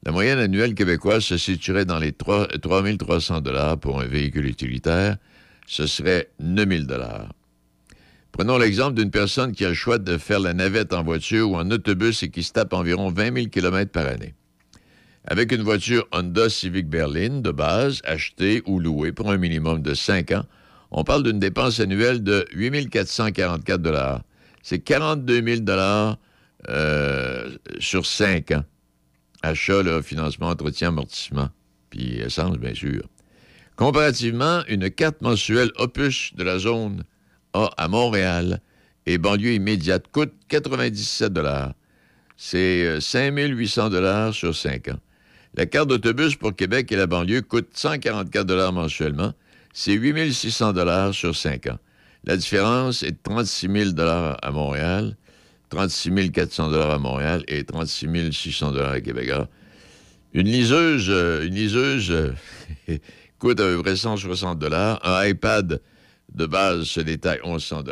E: la moyenne annuelle québécoise se situerait dans les 3 300 pour un véhicule utilitaire. Ce serait 9 000 Prenons l'exemple d'une personne qui a le choix de faire la navette en voiture ou en autobus et qui se tape environ 20 000 km par année. Avec une voiture Honda Civic Berlin de base, achetée ou louée pour un minimum de 5 ans, on parle d'une dépense annuelle de 8 444 C'est 42 000 euh, sur 5 ans. Achat, financement, entretien, amortissement, puis essence, bien sûr. Comparativement, une carte mensuelle opus de la zone À Montréal et banlieue immédiate coûte 97 C'est 5 800 sur 5 ans. La carte d'autobus pour Québec et la banlieue coûte 144 mensuellement. C'est 8 600 sur 5 ans. La différence est de 36 000 à Montréal 36 400 à Montréal et 36 600 à Québec. Une liseuse, euh, une liseuse euh, coûte à peu près 160 Un iPad de base se détaille 1100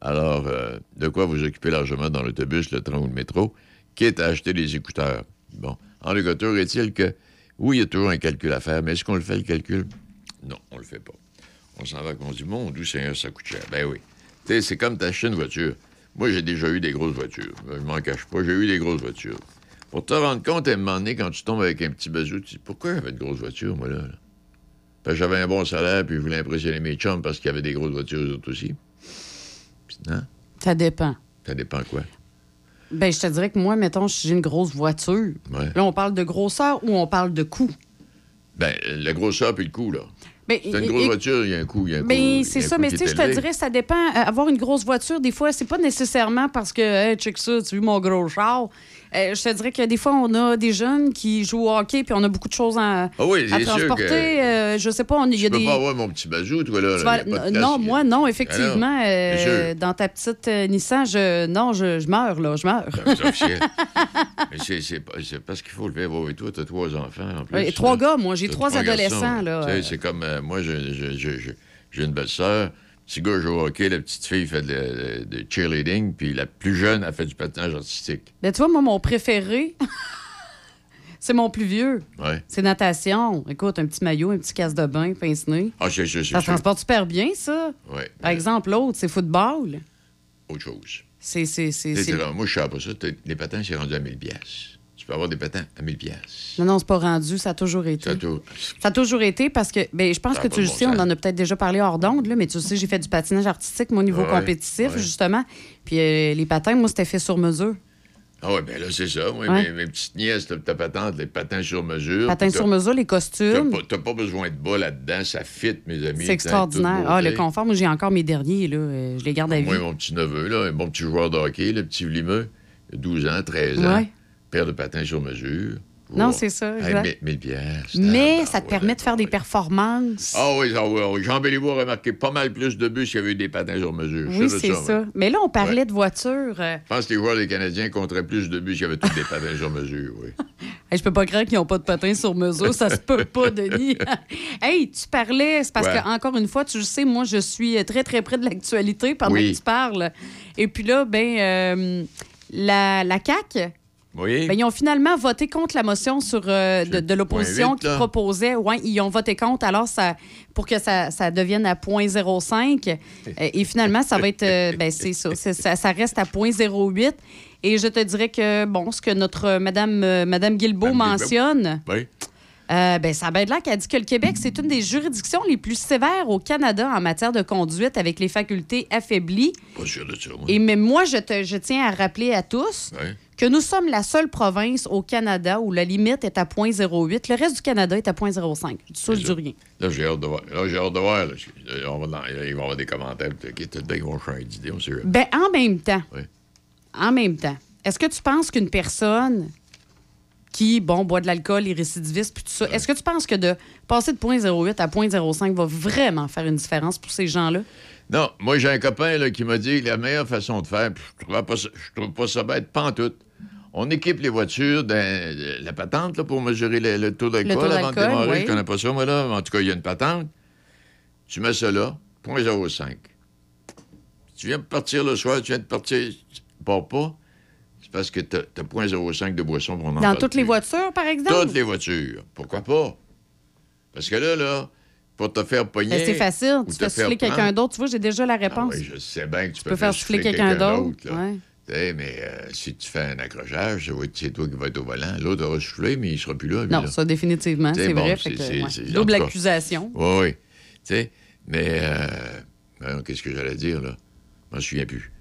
E: Alors, euh, de quoi vous occuper largement dans l'autobus, le train ou le métro, quitte à acheter des écouteurs. Bon, en toujours est-il que, oui, il y a toujours un calcul à faire, mais est-ce qu'on le fait, le calcul? Non, on le fait pas. On s'en va qu'on se dit, mon Dieu Seigneur, ça coûte cher. Ben oui. Tu sais, c'est comme t'acheter une voiture. Moi, j'ai déjà eu des grosses voitures. Je m'en cache pas, j'ai eu des grosses voitures. Pour te rendre compte, à un moment donné, quand tu tombes avec un petit bazou, tu dis Pourquoi j'avais une grosse voiture, moi, là? J'avais un bon salaire, puis je voulais impressionner mes chums parce qu'il y avait des grosses voitures, eux autres aussi. Non?
F: Ça dépend.
E: Ça dépend quoi?
F: Ben, je te dirais que moi, mettons, j'ai une grosse voiture. Là, on parle de grosseur ou on parle de coût?
E: Ben, la grosseur puis le coût, là.
F: Ben,
E: C'est une grosse
F: et-
E: voiture, il y a un coût. il y a un
F: Ben, c'est ça, mais tu sais, je te dirais, ça dépend. Euh, Avoir une grosse voiture, des fois, c'est pas nécessairement parce que, hey, check ça, tu as vu mon gros char. Euh, je te dirais que des fois, on a des jeunes qui jouent au hockey, puis on a beaucoup de choses à,
E: Ah oui,
F: à transporter.
E: que-
F: Euh, je sais pas, on- il y a
E: Tu peux
F: des.
E: pas avoir mon petit bazou, toi, là.
F: Vas- non, moi, non, effectivement.
E: Ah non,
F: euh, dans ta petite Nissan, je, non, je, je meurs, là, je meurs.
E: C'est. Mais c'est- parce qu'il faut le faire. Oui, toi, t'as trois enfants en plus.
F: Et trois gars, moi, j'ai trois
E: garçons.
F: adolescents, là.
E: C'est comme moi, j'ai une belle-sœur. Petit gars joue au hockey, la petite fille fait de, de cheerleading, puis la plus jeune a fait du patinage artistique.
F: Ben, tu vois, moi, mon préféré, c'est mon plus vieux.
E: Ouais.
F: C'est natation. Écoute, un petit maillot, un petit casse de bain, pince-nez.
E: Ah, c'est c'est- c'est
F: Ça transporte super bien, ça.
E: Ouais.
F: Par exemple, l'autre, c'est football.
E: Autre chose.
F: C'est.
E: moi, je sais pas ça. Les patins, c'est rendu à 1000 pièces. Tu peux avoir des patins à 1000 pièces.
F: Non, non, c'est pas rendu. Ça a toujours été.
E: Ça a tout-
F: Ça a toujours été parce que, ben, je pense que
E: pas
F: tu le
E: bon
F: sais, on en a peut-être déjà parlé hors d'onde, là, mais tu sais, j'ai fait du patinage artistique, mon niveau
E: Ouais,
F: compétitif,
E: ouais.
F: justement. Puis euh, les patins, moi, c'était fait sur mesure.
E: Ah ouais, ben là, c'est ça. Moi,
F: Ouais.
E: mes, mes petites nièces, ta patente, les patins sur mesure.
F: Patins sur mesure, les costumes.
E: pas, t'as pas besoin de bas là-dedans, ça fit, mes amis.
F: C'est extraordinaire. Ah, le confort, moi, j'ai encore mes derniers, là. euh, je les garde à vie.
E: Moi, mon petit neveu, là, un bon petit joueur de hockey, le petit Vlimeux, 12 ans, 13 ans,
F: Ouais.
E: Paire de patins sur mesure.
F: Non, c'est ça,
E: Hey,
F: exact.
E: 1000 1000 piastres.
F: Mais ça te permet de faire des performances.
E: Ah oui, ah oui, ah oui. Jean Béliveau a remarqué pas mal plus de buts s'il y avait eu des patins sur mesure.
F: Oui, c'est ça. Mais là, on parlait de voiture. euh,
E: Je pense que les joueurs des Canadiens compteraient plus de buts s'il y avait tous des patins sur mesure, oui.
F: Hey, je peux pas croire qu'ils n'ont pas de patins sur mesure. Ça se peut pas, Denis. hey, tu parlais, c'est parce que, encore une fois, tu le sais, moi, je suis très, très près de l'actualité pendant
E: Oui.
F: que tu parles. Et puis là, ben, euh, la, la CAQ,
E: Oui.
F: ben, ils ont finalement voté contre la motion sur, euh, de, de l'opposition qui proposait. Ouais, ils ont voté contre, alors ça, pour que ça, ça devienne à 0.05. Euh, et finalement, ça va être. euh, ben, c'est ça, c'est- ça. ça reste à 0.08. Et je te dirais que, bon, ce que notre euh, Madame, euh, Madame Guilbeault mentionne,
E: Oui.
F: Euh, ben, ça a bien l'air qu'elle dit que le Québec, c'est une des juridictions les plus sévères au Canada en matière de conduite avec les facultés affaiblies.
E: Pas sûr de ça, moi.
F: Et mais moi, je, te, je tiens à rappeler à tous
E: Ouais.
F: que nous sommes la seule province au Canada où la limite est à 0.08. Le reste du Canada est à 0.05. Je dis ça, je dis rien.
E: Là, j'ai hâte de voir. Là, j'ai hâte de voir. là. On va dans- là, ils vont avoir des commentaires. peut-être qu'ils vont changer d'idée.
F: Ben, en même temps, en même temps, est-ce que tu penses qu'une personne qui, bon, boit de l'alcool, est récidiviste, puis tout ça, est-ce que tu penses que de passer de 0.08 à 0.05 va vraiment faire une différence pour ces gens-là?
E: Non, moi, j'ai un copain là, qui m'a dit que la meilleure façon de faire, puis je trouve pas ça, je trouve pas ça bête, pantoute. On équipe les voitures de la patente là, pour mesurer le, le taux d'alcool avant de démarrer.
F: oui.
E: Je connais pas ça, moi, là. En tout cas, il y a une patente. Tu mets ça là, 0.05. Tu viens de partir le soir, tu viens de partir, tu pars pas, parce que tu as, 0.05 de boisson pour en
F: Dans toutes les voitures, par exemple?
E: Toutes les voitures. Pourquoi pas? Parce que là, là, pour te faire pogner...
F: Ben, c'est facile. Tu fais souffler quelqu'un d'autre. Tu vois, j'ai déjà la
E: Ah
F: réponse.
E: oui, je sais bien que tu,
F: peux faire souffler quelqu'un d'autre, ouais.
E: Tu mais euh, si tu fais un accrochage, c'est toi qui vas être au volant. L'autre aura soufflé, mais il sera plus là.
F: non,
E: là.
F: ça, définitivement,
E: Tu
F: c'est
E: bon,
F: vrai. fait que, ouais. Double accusation.
E: Oui, oui. Tu mais... Euh, voyons, Qu'est-ce que j'allais dire, là? Je m'en souviens plus.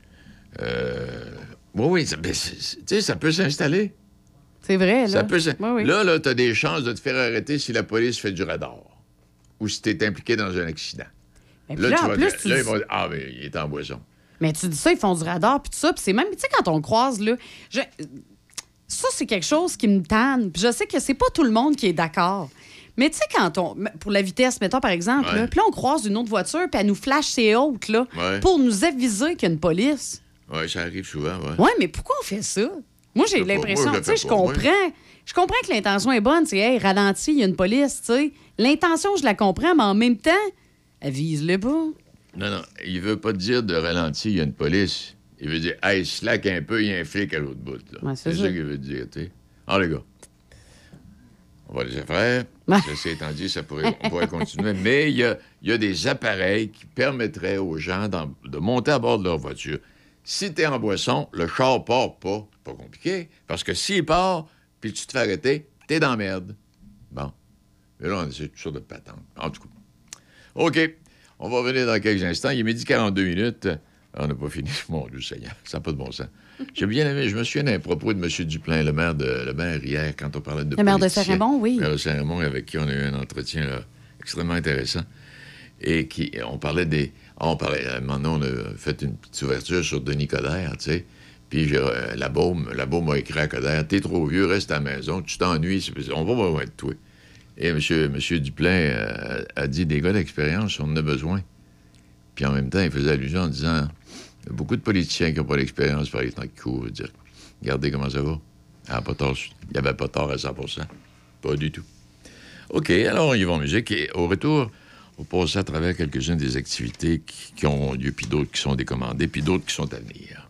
E: Euh, oui, oui, ça, ben, tu sais, ça peut s'installer.
F: C'est vrai, là.
E: Ça peut
F: Oui, oui.
E: Là, là, tu as des chances de te faire arrêter si la police fait du radar ou si tu es impliqué dans un accident.
F: Mais puis là, en
E: vas
F: plus, tu
E: là,
F: dis-
E: ils vont dire Ah, mais il est en boisson.
F: Mais tu dis ça, ils font du radar, puis tout ça. Puis c'est même, tu sais, quand on croise, là, je- ça, c'est quelque chose qui me tanne. Puis je sais que c'est pas tout le monde qui est d'accord. Mais tu sais, quand on. Pour la vitesse, mettons, par exemple, là, puis là, on croise une autre voiture, puis elle nous flash ses hautes, là,
E: Ouais.
F: pour nous aviser qu'il y a une police.
E: Oui, ça arrive souvent, ouais.
F: Ouais, mais pourquoi on fait ça? Moi, j'ai l'impression, tu sais, je
E: moi.
F: comprends. Je comprends que l'intention est bonne, c'est, hey, ralentis, il y a une police, tu sais. L'intention, je la comprends, mais en même temps, elle vise-le pas.
E: Non, non, il veut pas dire de ralenti, il y a une police. Il veut dire Hey, slack un peu, il y a un flic à l'autre bout.
F: Ouais, c'est ça.
E: qu'il veut dire, tu sais. Ah, les gars. On va les faire. Ceci étant dit, ça pourrait, on pourrait continuer. Mais il y a, il y a des appareils qui permettraient aux gens de monter à bord de leur voiture. Si tu es en boisson, le char part pas. Pas compliqué. Parce que s'il part, puis tu te fais arrêter, t'es dans la merde. Bon. Mais là, on essaie toutes sortes de patentes. En tout cas. OK. On va revenir dans quelques instants. Il est midi 42 minutes. On n'a pas fini. Mon Dieu Seigneur, ça n'a pas de bon sens. J'ai bien aimé, je me souviens d'un propos de M. Duplain, le maire de le maire hier, quand on parlait de
F: Le maire de. Saint-Raymond, oui.
E: Le maire de Saint-Raymond, avec qui on a eu un entretien là, extrêmement intéressant. Et qui, on parlait des... On parlait, moment donné, on a fait une petite ouverture sur Denis Coderre, tu sais. Puis euh, la Baume, la Baume a écrit à Coderre, t'es trop vieux, reste à la maison, tu t'ennuies, on va voir de toi. Et M. Monsieur, Duplain euh, a dit, des gars d'expérience, on en a besoin. Puis en même temps, il faisait allusion en disant beaucoup de politiciens qui n'ont pas d'expérience par les temps qui courent. Dire Regardez comment ça va. Ah, pas tort. Il n'y avait pas tort à 100% Pas du tout. OK, alors on y va en musique. Et au retour, on passe à travers quelques-unes des activités qui, qui ont lieu, puis d'autres qui sont décommandées, puis d'autres qui sont à venir.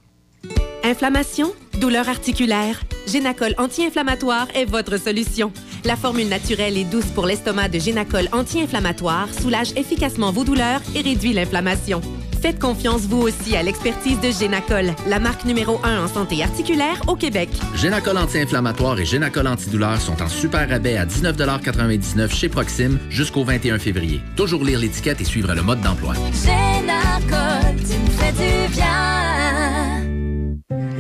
N: Inflammation, douleur articulaire, Génacol anti-inflammatoire est votre solution. La formule naturelle et douce pour l'estomac de Génacol anti-inflammatoire soulage efficacement vos douleurs et réduit l'inflammation. Faites confiance vous aussi à l'expertise de Génacol, la marque numéro 1 en santé articulaire au Québec.
O: Génacol anti-inflammatoire et Génacol antidouleur sont en super rabais à 19,99 chez Proxime jusqu'au 21 février. Toujours lire l'étiquette et suivre le mode d'emploi.
S: Génacol, tu me fais du bien.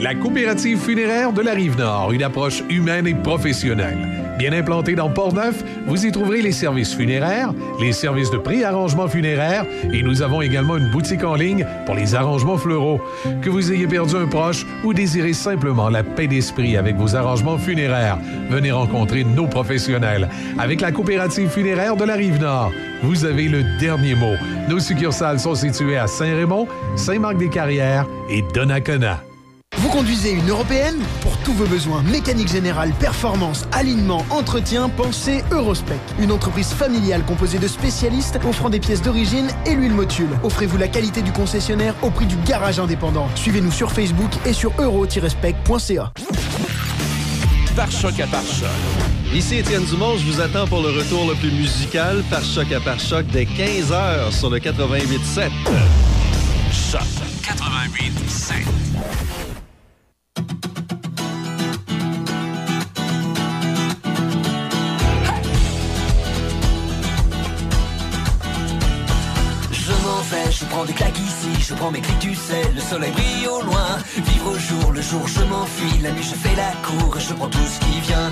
D: La coopérative funéraire de la Rive-Nord, une approche humaine et professionnelle. Bien implantée dans Port-Neuf, vous y trouverez les services funéraires, les services de pré-arrangement funéraire et nous avons également une boutique en ligne pour les arrangements fleuraux. Que vous ayez perdu un proche ou désirez simplement la paix d'esprit avec vos arrangements funéraires, venez rencontrer nos professionnels. Avec la coopérative funéraire de la Rive-Nord, vous avez le dernier mot. Nos succursales sont situées à Saint-Raymond, Saint-Marc-des-Carrières et Donnacona.
U: Vous conduisez une européenne Pour tous vos besoins mécanique générale, performance, alignement, entretien, pensez Eurospec. Une entreprise familiale composée de spécialistes offrant des pièces d'origine et l'huile motule. Offrez-vous la qualité du concessionnaire au prix du garage indépendant. Suivez-nous sur Facebook et sur euro-spec.ca.
B: Par choc à par choc.
H: Ici Étienne Dumont, je vous attends pour le retour le plus musical par choc à par choc dès 15h sur le 88.7.
B: Choc 88
K: prends des claques ici, je prends mes clics, tu sais, le soleil brille au loin. Vivre au jour, le jour je m'enfuis, la nuit je fais la cour, je prends tout ce qui vient.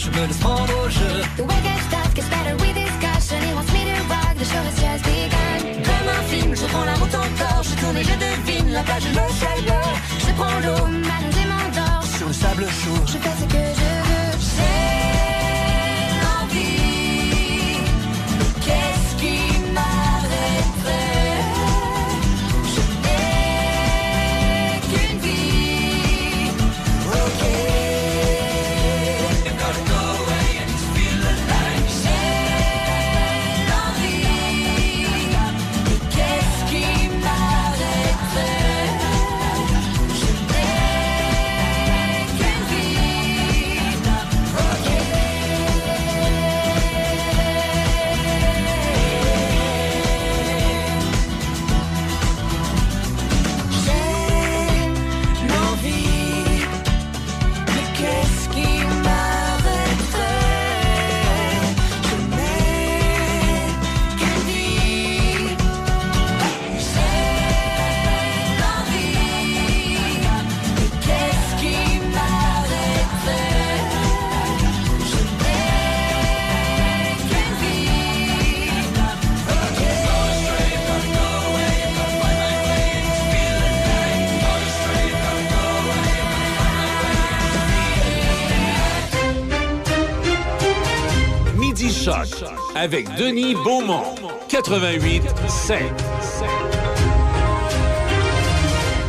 K: Je me laisse prendre au jeu.
S: The way gets tough, gets better with discussion. He wants me to rock, the show has just begun.
K: Comme un film, je prends la route encore, je tourne et je devine la plage et le ciel bleu.
S: Je prends l'eau, m'allonge et m'endors.
K: Sur le sable chaud,
S: Je fais ce que je veux.
C: Avec Denis Beaumont. 88 5.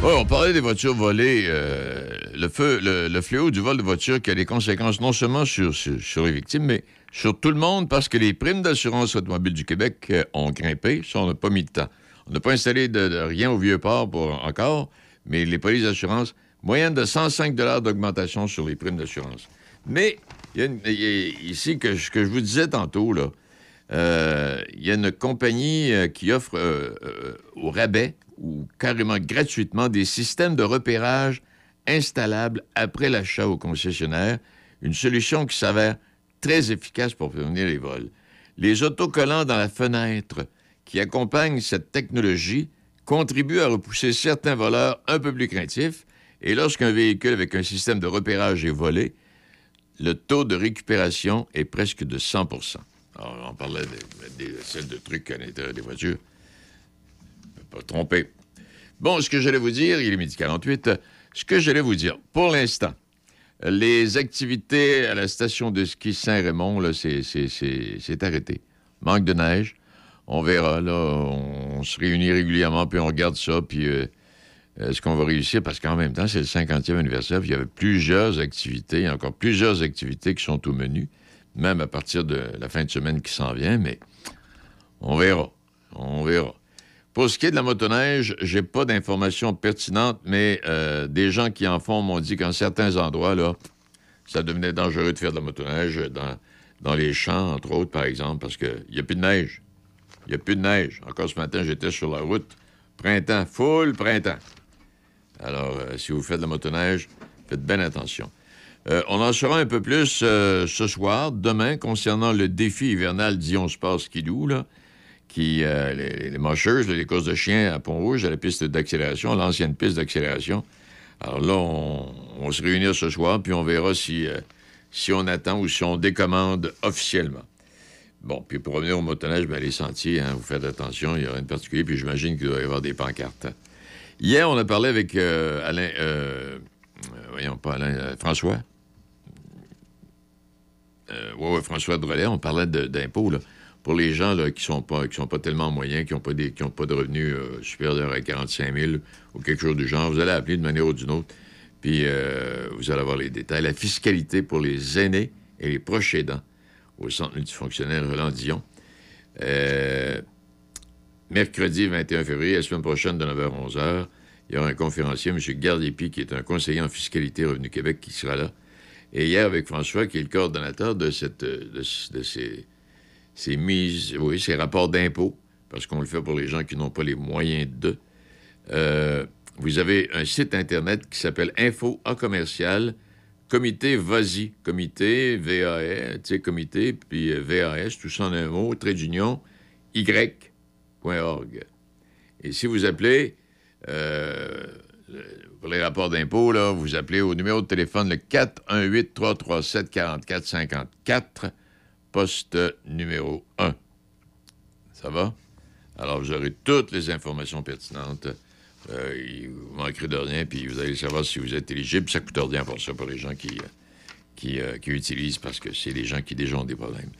E: Ouais, on parlait des voitures volées. euh, le, feu, le, fléau du vol de voitures qui a des conséquences non seulement sur, les victimes, mais sur tout le monde parce que les primes d'assurance automobile du Québec euh, ont grimpé. Ça, on n'a pas mis de temps. On n'a pas installé de, de rien au Vieux-Port pour encore, mais les polices d'assurance, moyenne de 105 d'augmentation sur les primes d'assurance. Mais ici que, que je vous disais tantôt, là, euh, il y a une compagnie euh, qui offre euh, au rabais ou carrément gratuitement des systèmes de repérage installables après l'achat au concessionnaire, une solution qui s'avère très efficace pour prévenir les vols. Les autocollants dans la fenêtre qui accompagnent cette technologie contribuent à repousser certains voleurs un peu plus craintifs et lorsqu'un véhicule avec un système de repérage est volé, le taux de récupération est presque de 100% Alors, on parlait des, celles de trucs à l'intérieur des voitures. Je pas tromper. Bon, ce que j'allais vous dire, il est midi 48. Ce que j'allais vous dire, pour l'instant, les activités à la station de ski Saint-Raymond, c'est arrêté. Manque de neige. On verra, là. On se réunit régulièrement, puis on regarde ça, puis euh, est-ce qu'on va réussir? Parce qu'en même temps, c'est le 50e anniversaire, il y avait plusieurs activités, encore plusieurs activités qui sont au menu, même à partir de la fin de semaine qui s'en vient, mais on verra. On verra. Pour ce qui est de la motoneige, j'ai pas d'informations pertinentes, mais euh, des gens qui en font m'ont dit qu'en certains endroits, là, ça devenait dangereux de faire de la motoneige dans, dans les champs, entre autres, par exemple, parce qu'il n'y a plus de neige. Il n'y a plus de neige. Encore ce matin, j'étais sur la route. Printemps, full printemps. Alors, euh, si vous faites de la motoneige, faites bien attention. Euh, on en saura un peu plus euh, ce soir, demain, concernant le défi hivernal Dion Sport Skidoo, qui, les, les mocheuses, les courses de chiens à Pont-Rouge, à la piste d'accélération, l'ancienne piste d'accélération. Alors là, on, se réunir ce soir, puis on verra si, si on attend ou si on décommande officiellement. Bon, puis pour revenir au motoneige, ben, les sentiers, hein, vous faites attention, il n'y a rien de particulier, puis j'imagine qu'il doit y avoir des pancartes. Hier, on a parlé avec euh, Alain, euh, euh, voyons pas Alain, François. Ouais, ouais, François Drolet, on parlait d'impôts, pour les gens là, qui sont pas qui sont pas tellement moyens, qui n'ont pas, pas de revenus supérieurs à 45 000 ou quelque chose du genre, vous allez appeler d'une manière ou d'une autre, puis vous allez avoir les détails. La fiscalité pour les aînés et les proches aidants au centre multifonctionnel Roland-Dion. Mercredi 21 février, la semaine prochaine, de 9h à 11h, il y aura un conférencier, M. Gardépi, qui est un conseiller en fiscalité Revenu Québec, qui sera là. Et hier, avec François, qui est le coordonnateur de, ces, mises, oui, ces rapports d'impôts, parce qu'on le fait pour les gens qui n'ont pas les moyens de. Euh, vous avez un site Internet qui s'appelle Info A commercial, comité VASI, comité, V-A-S, tu sais, comité, puis euh, V-A-S, tout ça en un mot, trait d'union, Et si vous appelez euh, pour les rapports d'impôts, vous appelez au numéro de téléphone le 418-337-4454, poste numéro 1. Ça va? Alors, vous aurez toutes les informations pertinentes. Euh, vous manquerez de rien, puis vous allez savoir si vous êtes éligible. Ça coûte rien pour ça, pour les gens qui, euh, qui, euh, utilisent, parce que c'est les gens qui déjà ont des problèmes.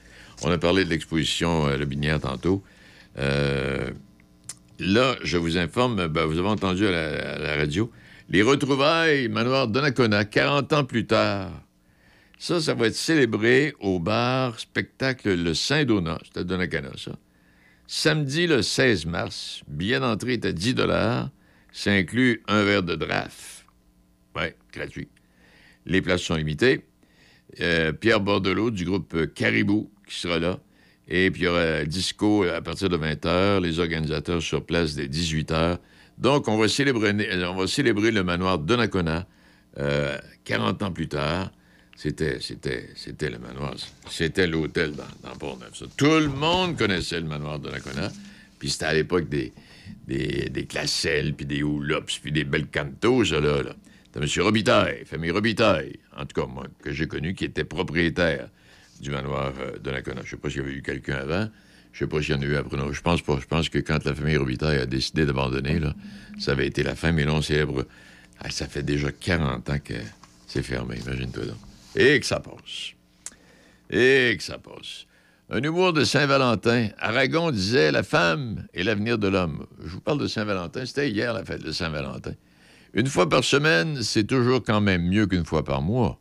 E: On a parlé de l'exposition euh, Le Binière tantôt. Euh, là, je vous informe, ben, vous avez entendu à la, radio, les retrouvailles Manoir Donnacona, 40 ans plus tard. Ça, ça va être célébré au bar spectacle Le Saint-Donat. C'est à Donnacona, ça. Samedi le 16 mars, billet d'entrée est à 10 Ça inclut un verre de draft. Oui, gratuit. Les places sont limitées. Euh, Pierre Bordelot du groupe Caribou qui sera là. Et puis il y aura disco à partir de 20h, les organisateurs sur place dès 18h. Donc, on va célébrer, le manoir Donnacona euh, 40 ans plus tard. C'était, c'était, c'était le manoir. C'était l'hôtel dans, dans Pont-Neuf. ça. Tout le monde connaissait le manoir Donnacona. Puis c'était à l'époque des, des, des Classelles, puis des Houlops, puis des belles cantos, ça, là. là. M. Robitaille, famille Robitaille, en tout cas, moi, que j'ai connu, qui était propriétaire du manoir euh, Donnacona. Je sais pas s'il y avait eu quelqu'un avant. Je sais pas s'il y en a eu après. Non, je pense pas. Je pense que quand la famille Robitaille a décidé d'abandonner, ça avait été la fin, mais là, on célèbre. Ah, ça fait déjà 40 ans que c'est fermé, imagine-toi donc. Et que ça passe. Et que ça passe. Un humour de Saint-Valentin. Aragon disait La femme est l'avenir de l'homme. Je vous parle de Saint-Valentin. C'était hier la fête de Saint-Valentin. Une fois par semaine, c'est toujours quand même mieux qu'une fois par mois.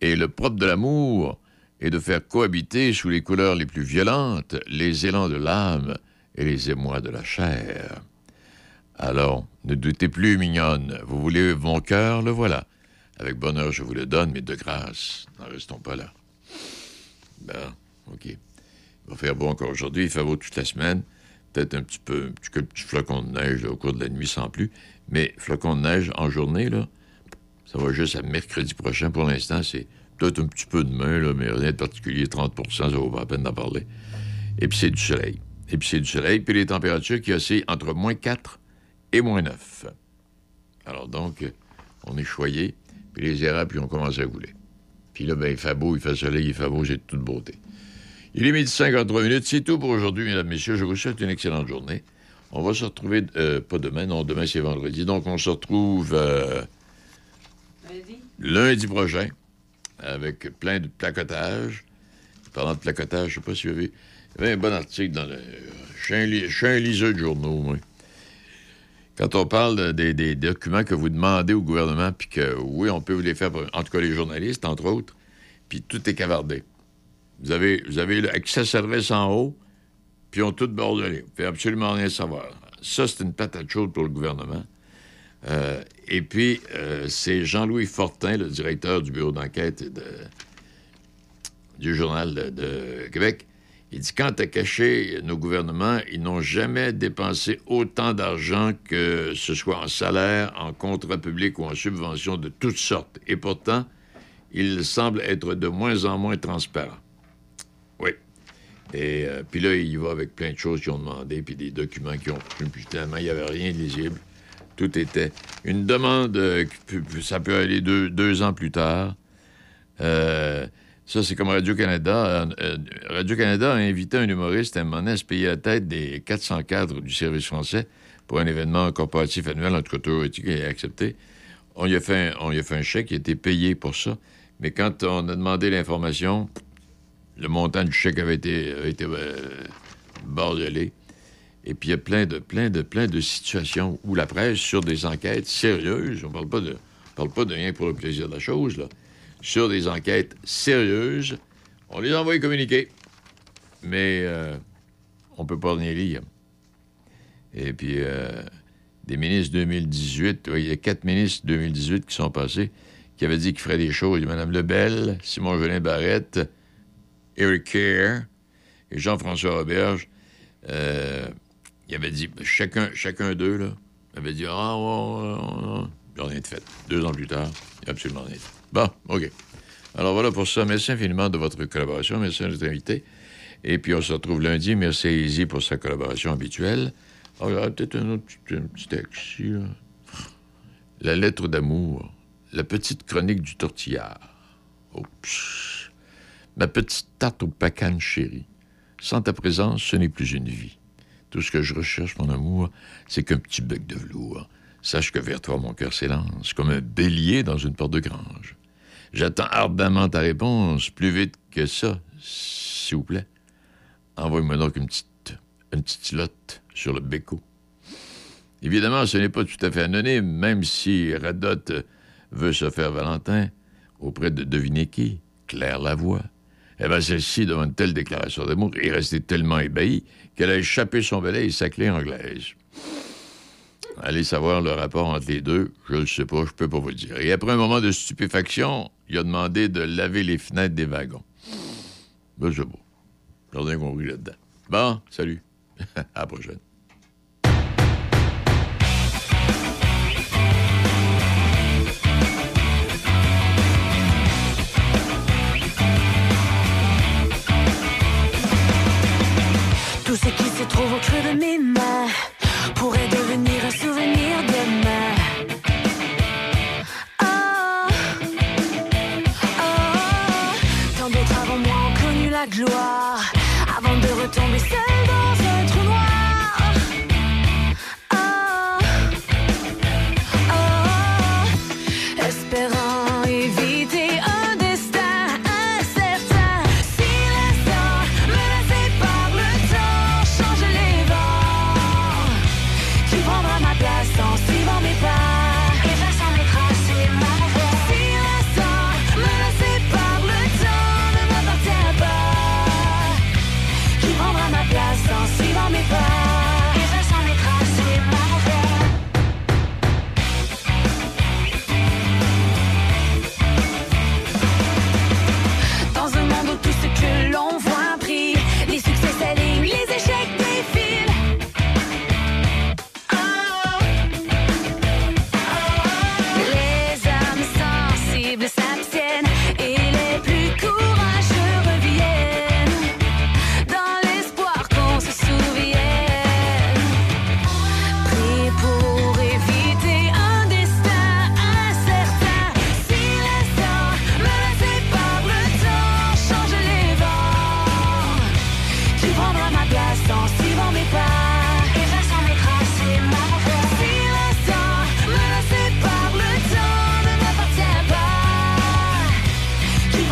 E: Et le propre de l'amour est de faire cohabiter sous les couleurs les plus violentes les élans de l'âme et les émois de la chair. Alors, ne doutez plus, mignonne. Vous voulez mon cœur, le voilà. Avec bonheur, je vous le donne, mais de grâce, n'en restons pas là. Ben, OK. Il va faire beau encore aujourd'hui, il fait beau toute la semaine. Peut-être un petit peu, un petit, flocons de neige au cours de la nuit sans plus. Mais flocons de neige en journée, là, ça va juste à mercredi prochain. Pour l'instant, c'est peut-être un petit peu demain, là, mais rien de particulier, 30% ça vaut pas la peine d'en parler. Et puis c'est du soleil. Et puis c'est du soleil, puis les températures qui oscillent entre moins 4 et moins 9. Alors donc, on est choyé, puis les érables, puis on commence à rouler. Puis là, ben, il fait beau, il fait soleil, il fait beau, j'ai toute beauté. Il est midi 53 minutes. C'est tout pour aujourd'hui, mesdames, messieurs. Je vous souhaite une excellente journée. On va se retrouver, euh, pas demain, non, demain c'est vendredi. Donc, on se retrouve euh, lundi prochain avec plein de placotage. Parlant de placotage, je ne sais pas si vous avez. Il y avait un bon article dans le. Je suis un, liseur de journaux, moi. Quand on parle de- des, documents que vous demandez au gouvernement, puis que oui, on peut vous les faire, en tout cas les journalistes, entre autres, puis tout est cavardé. Vous avez, vous avez accès adresse en haut, puis ont tout bordonné. Vous pouvez absolument rien savoir. Ça, c'est une patate chaude pour le gouvernement. Euh, et puis, euh, c'est Jean-Louis Fortin, le directeur du bureau d'enquête de- du Journal de, Québec. Il dit Quant à cacher nos gouvernements, ils n'ont jamais dépensé autant d'argent que ce soit en salaire, en contrat public ou en subvention de toutes sortes. Et pourtant, ils semblent être de moins en moins transparents. Oui. Et euh, puis là, il va avec plein de choses qu'ils ont demandé, puis des documents qu'ils ont pris, puis finalement, il n'y avait rien de lisible. Tout était une demande, ça peut aller deux, deux ans plus tard. Euh, ça, c'est comme Radio-Canada. Euh, euh, Radio-Canada a invité un humoriste à un moment donné à se payer la tête des 400 cadres du service français pour un événement corporatif annuel, en tout cas, été accepté. On lui, a fait un, on lui a fait un chèque, il a été payé pour ça. Mais quand on a demandé l'information, le montant du chèque avait été, bordelé. Et puis il y a plein de, plein, de, plein de situations où la presse, sur des enquêtes sérieuses, on parle pas de, on parle pas de rien pour le plaisir de la chose, là, sur des enquêtes sérieuses, on les envoie communiquer. Mais euh, on peut pas les lire. Et puis, euh, des ministres 2018, oui, il y a quatre ministres 2018 qui sont passés, qui avaient dit qu'ils feraient des choses. Mme Lebel, Simon Jolin Barrette, Eric Kerr et Jean-François Roberge. Euh, il avait dit, chacun, chacun d'eux, là, avait dit Ah, ouais. Ils n'ont rien de fait. Deux ans plus tard, il n'y a absolument rien de. Bon, OK. Alors voilà pour ça. Merci infiniment de votre collaboration. Merci à notre invité. Et puis on se retrouve lundi. Merci à Izzy pour sa collaboration habituelle. Aura peut-être un autre un petit là. La lettre d'amour. La petite chronique du tortillard. Oups. Ma petite tarte au pacane chérie. Sans ta présence, ce n'est plus une vie. Tout ce que je recherche, mon amour, c'est qu'un petit bec de velours. Sache que vers toi, mon cœur s'élance, comme un bélier dans une porte de grange. J'attends ardemment ta réponse, plus vite que ça, s'il vous plaît. Envoie-moi donc une petite, une petite lotte sur le béco. Évidemment, ce n'est pas tout à fait anonyme, même si Radot veut se faire Valentin auprès de devinez qui, Claire Lavoie. Eh bien, celle-ci, devant une telle déclaration d'amour, est restée tellement ébahie qu'elle a échappé son balai et sa clé anglaise. Allez savoir le rapport entre les deux, je le sais pas, je peux pas vous le dire. Et après un moment de stupéfaction, il a demandé de laver les fenêtres des wagons. Ben, c'est beau. J'ai rien compris là-dedans. Bon, salut. à la prochaine.
S: Tout ce qui se trouve au creux de mes mains pourrait devenir un souvenir demain. Oh, oh, tant d'autres avant moi ont connu la gloire avant de retomber seul dans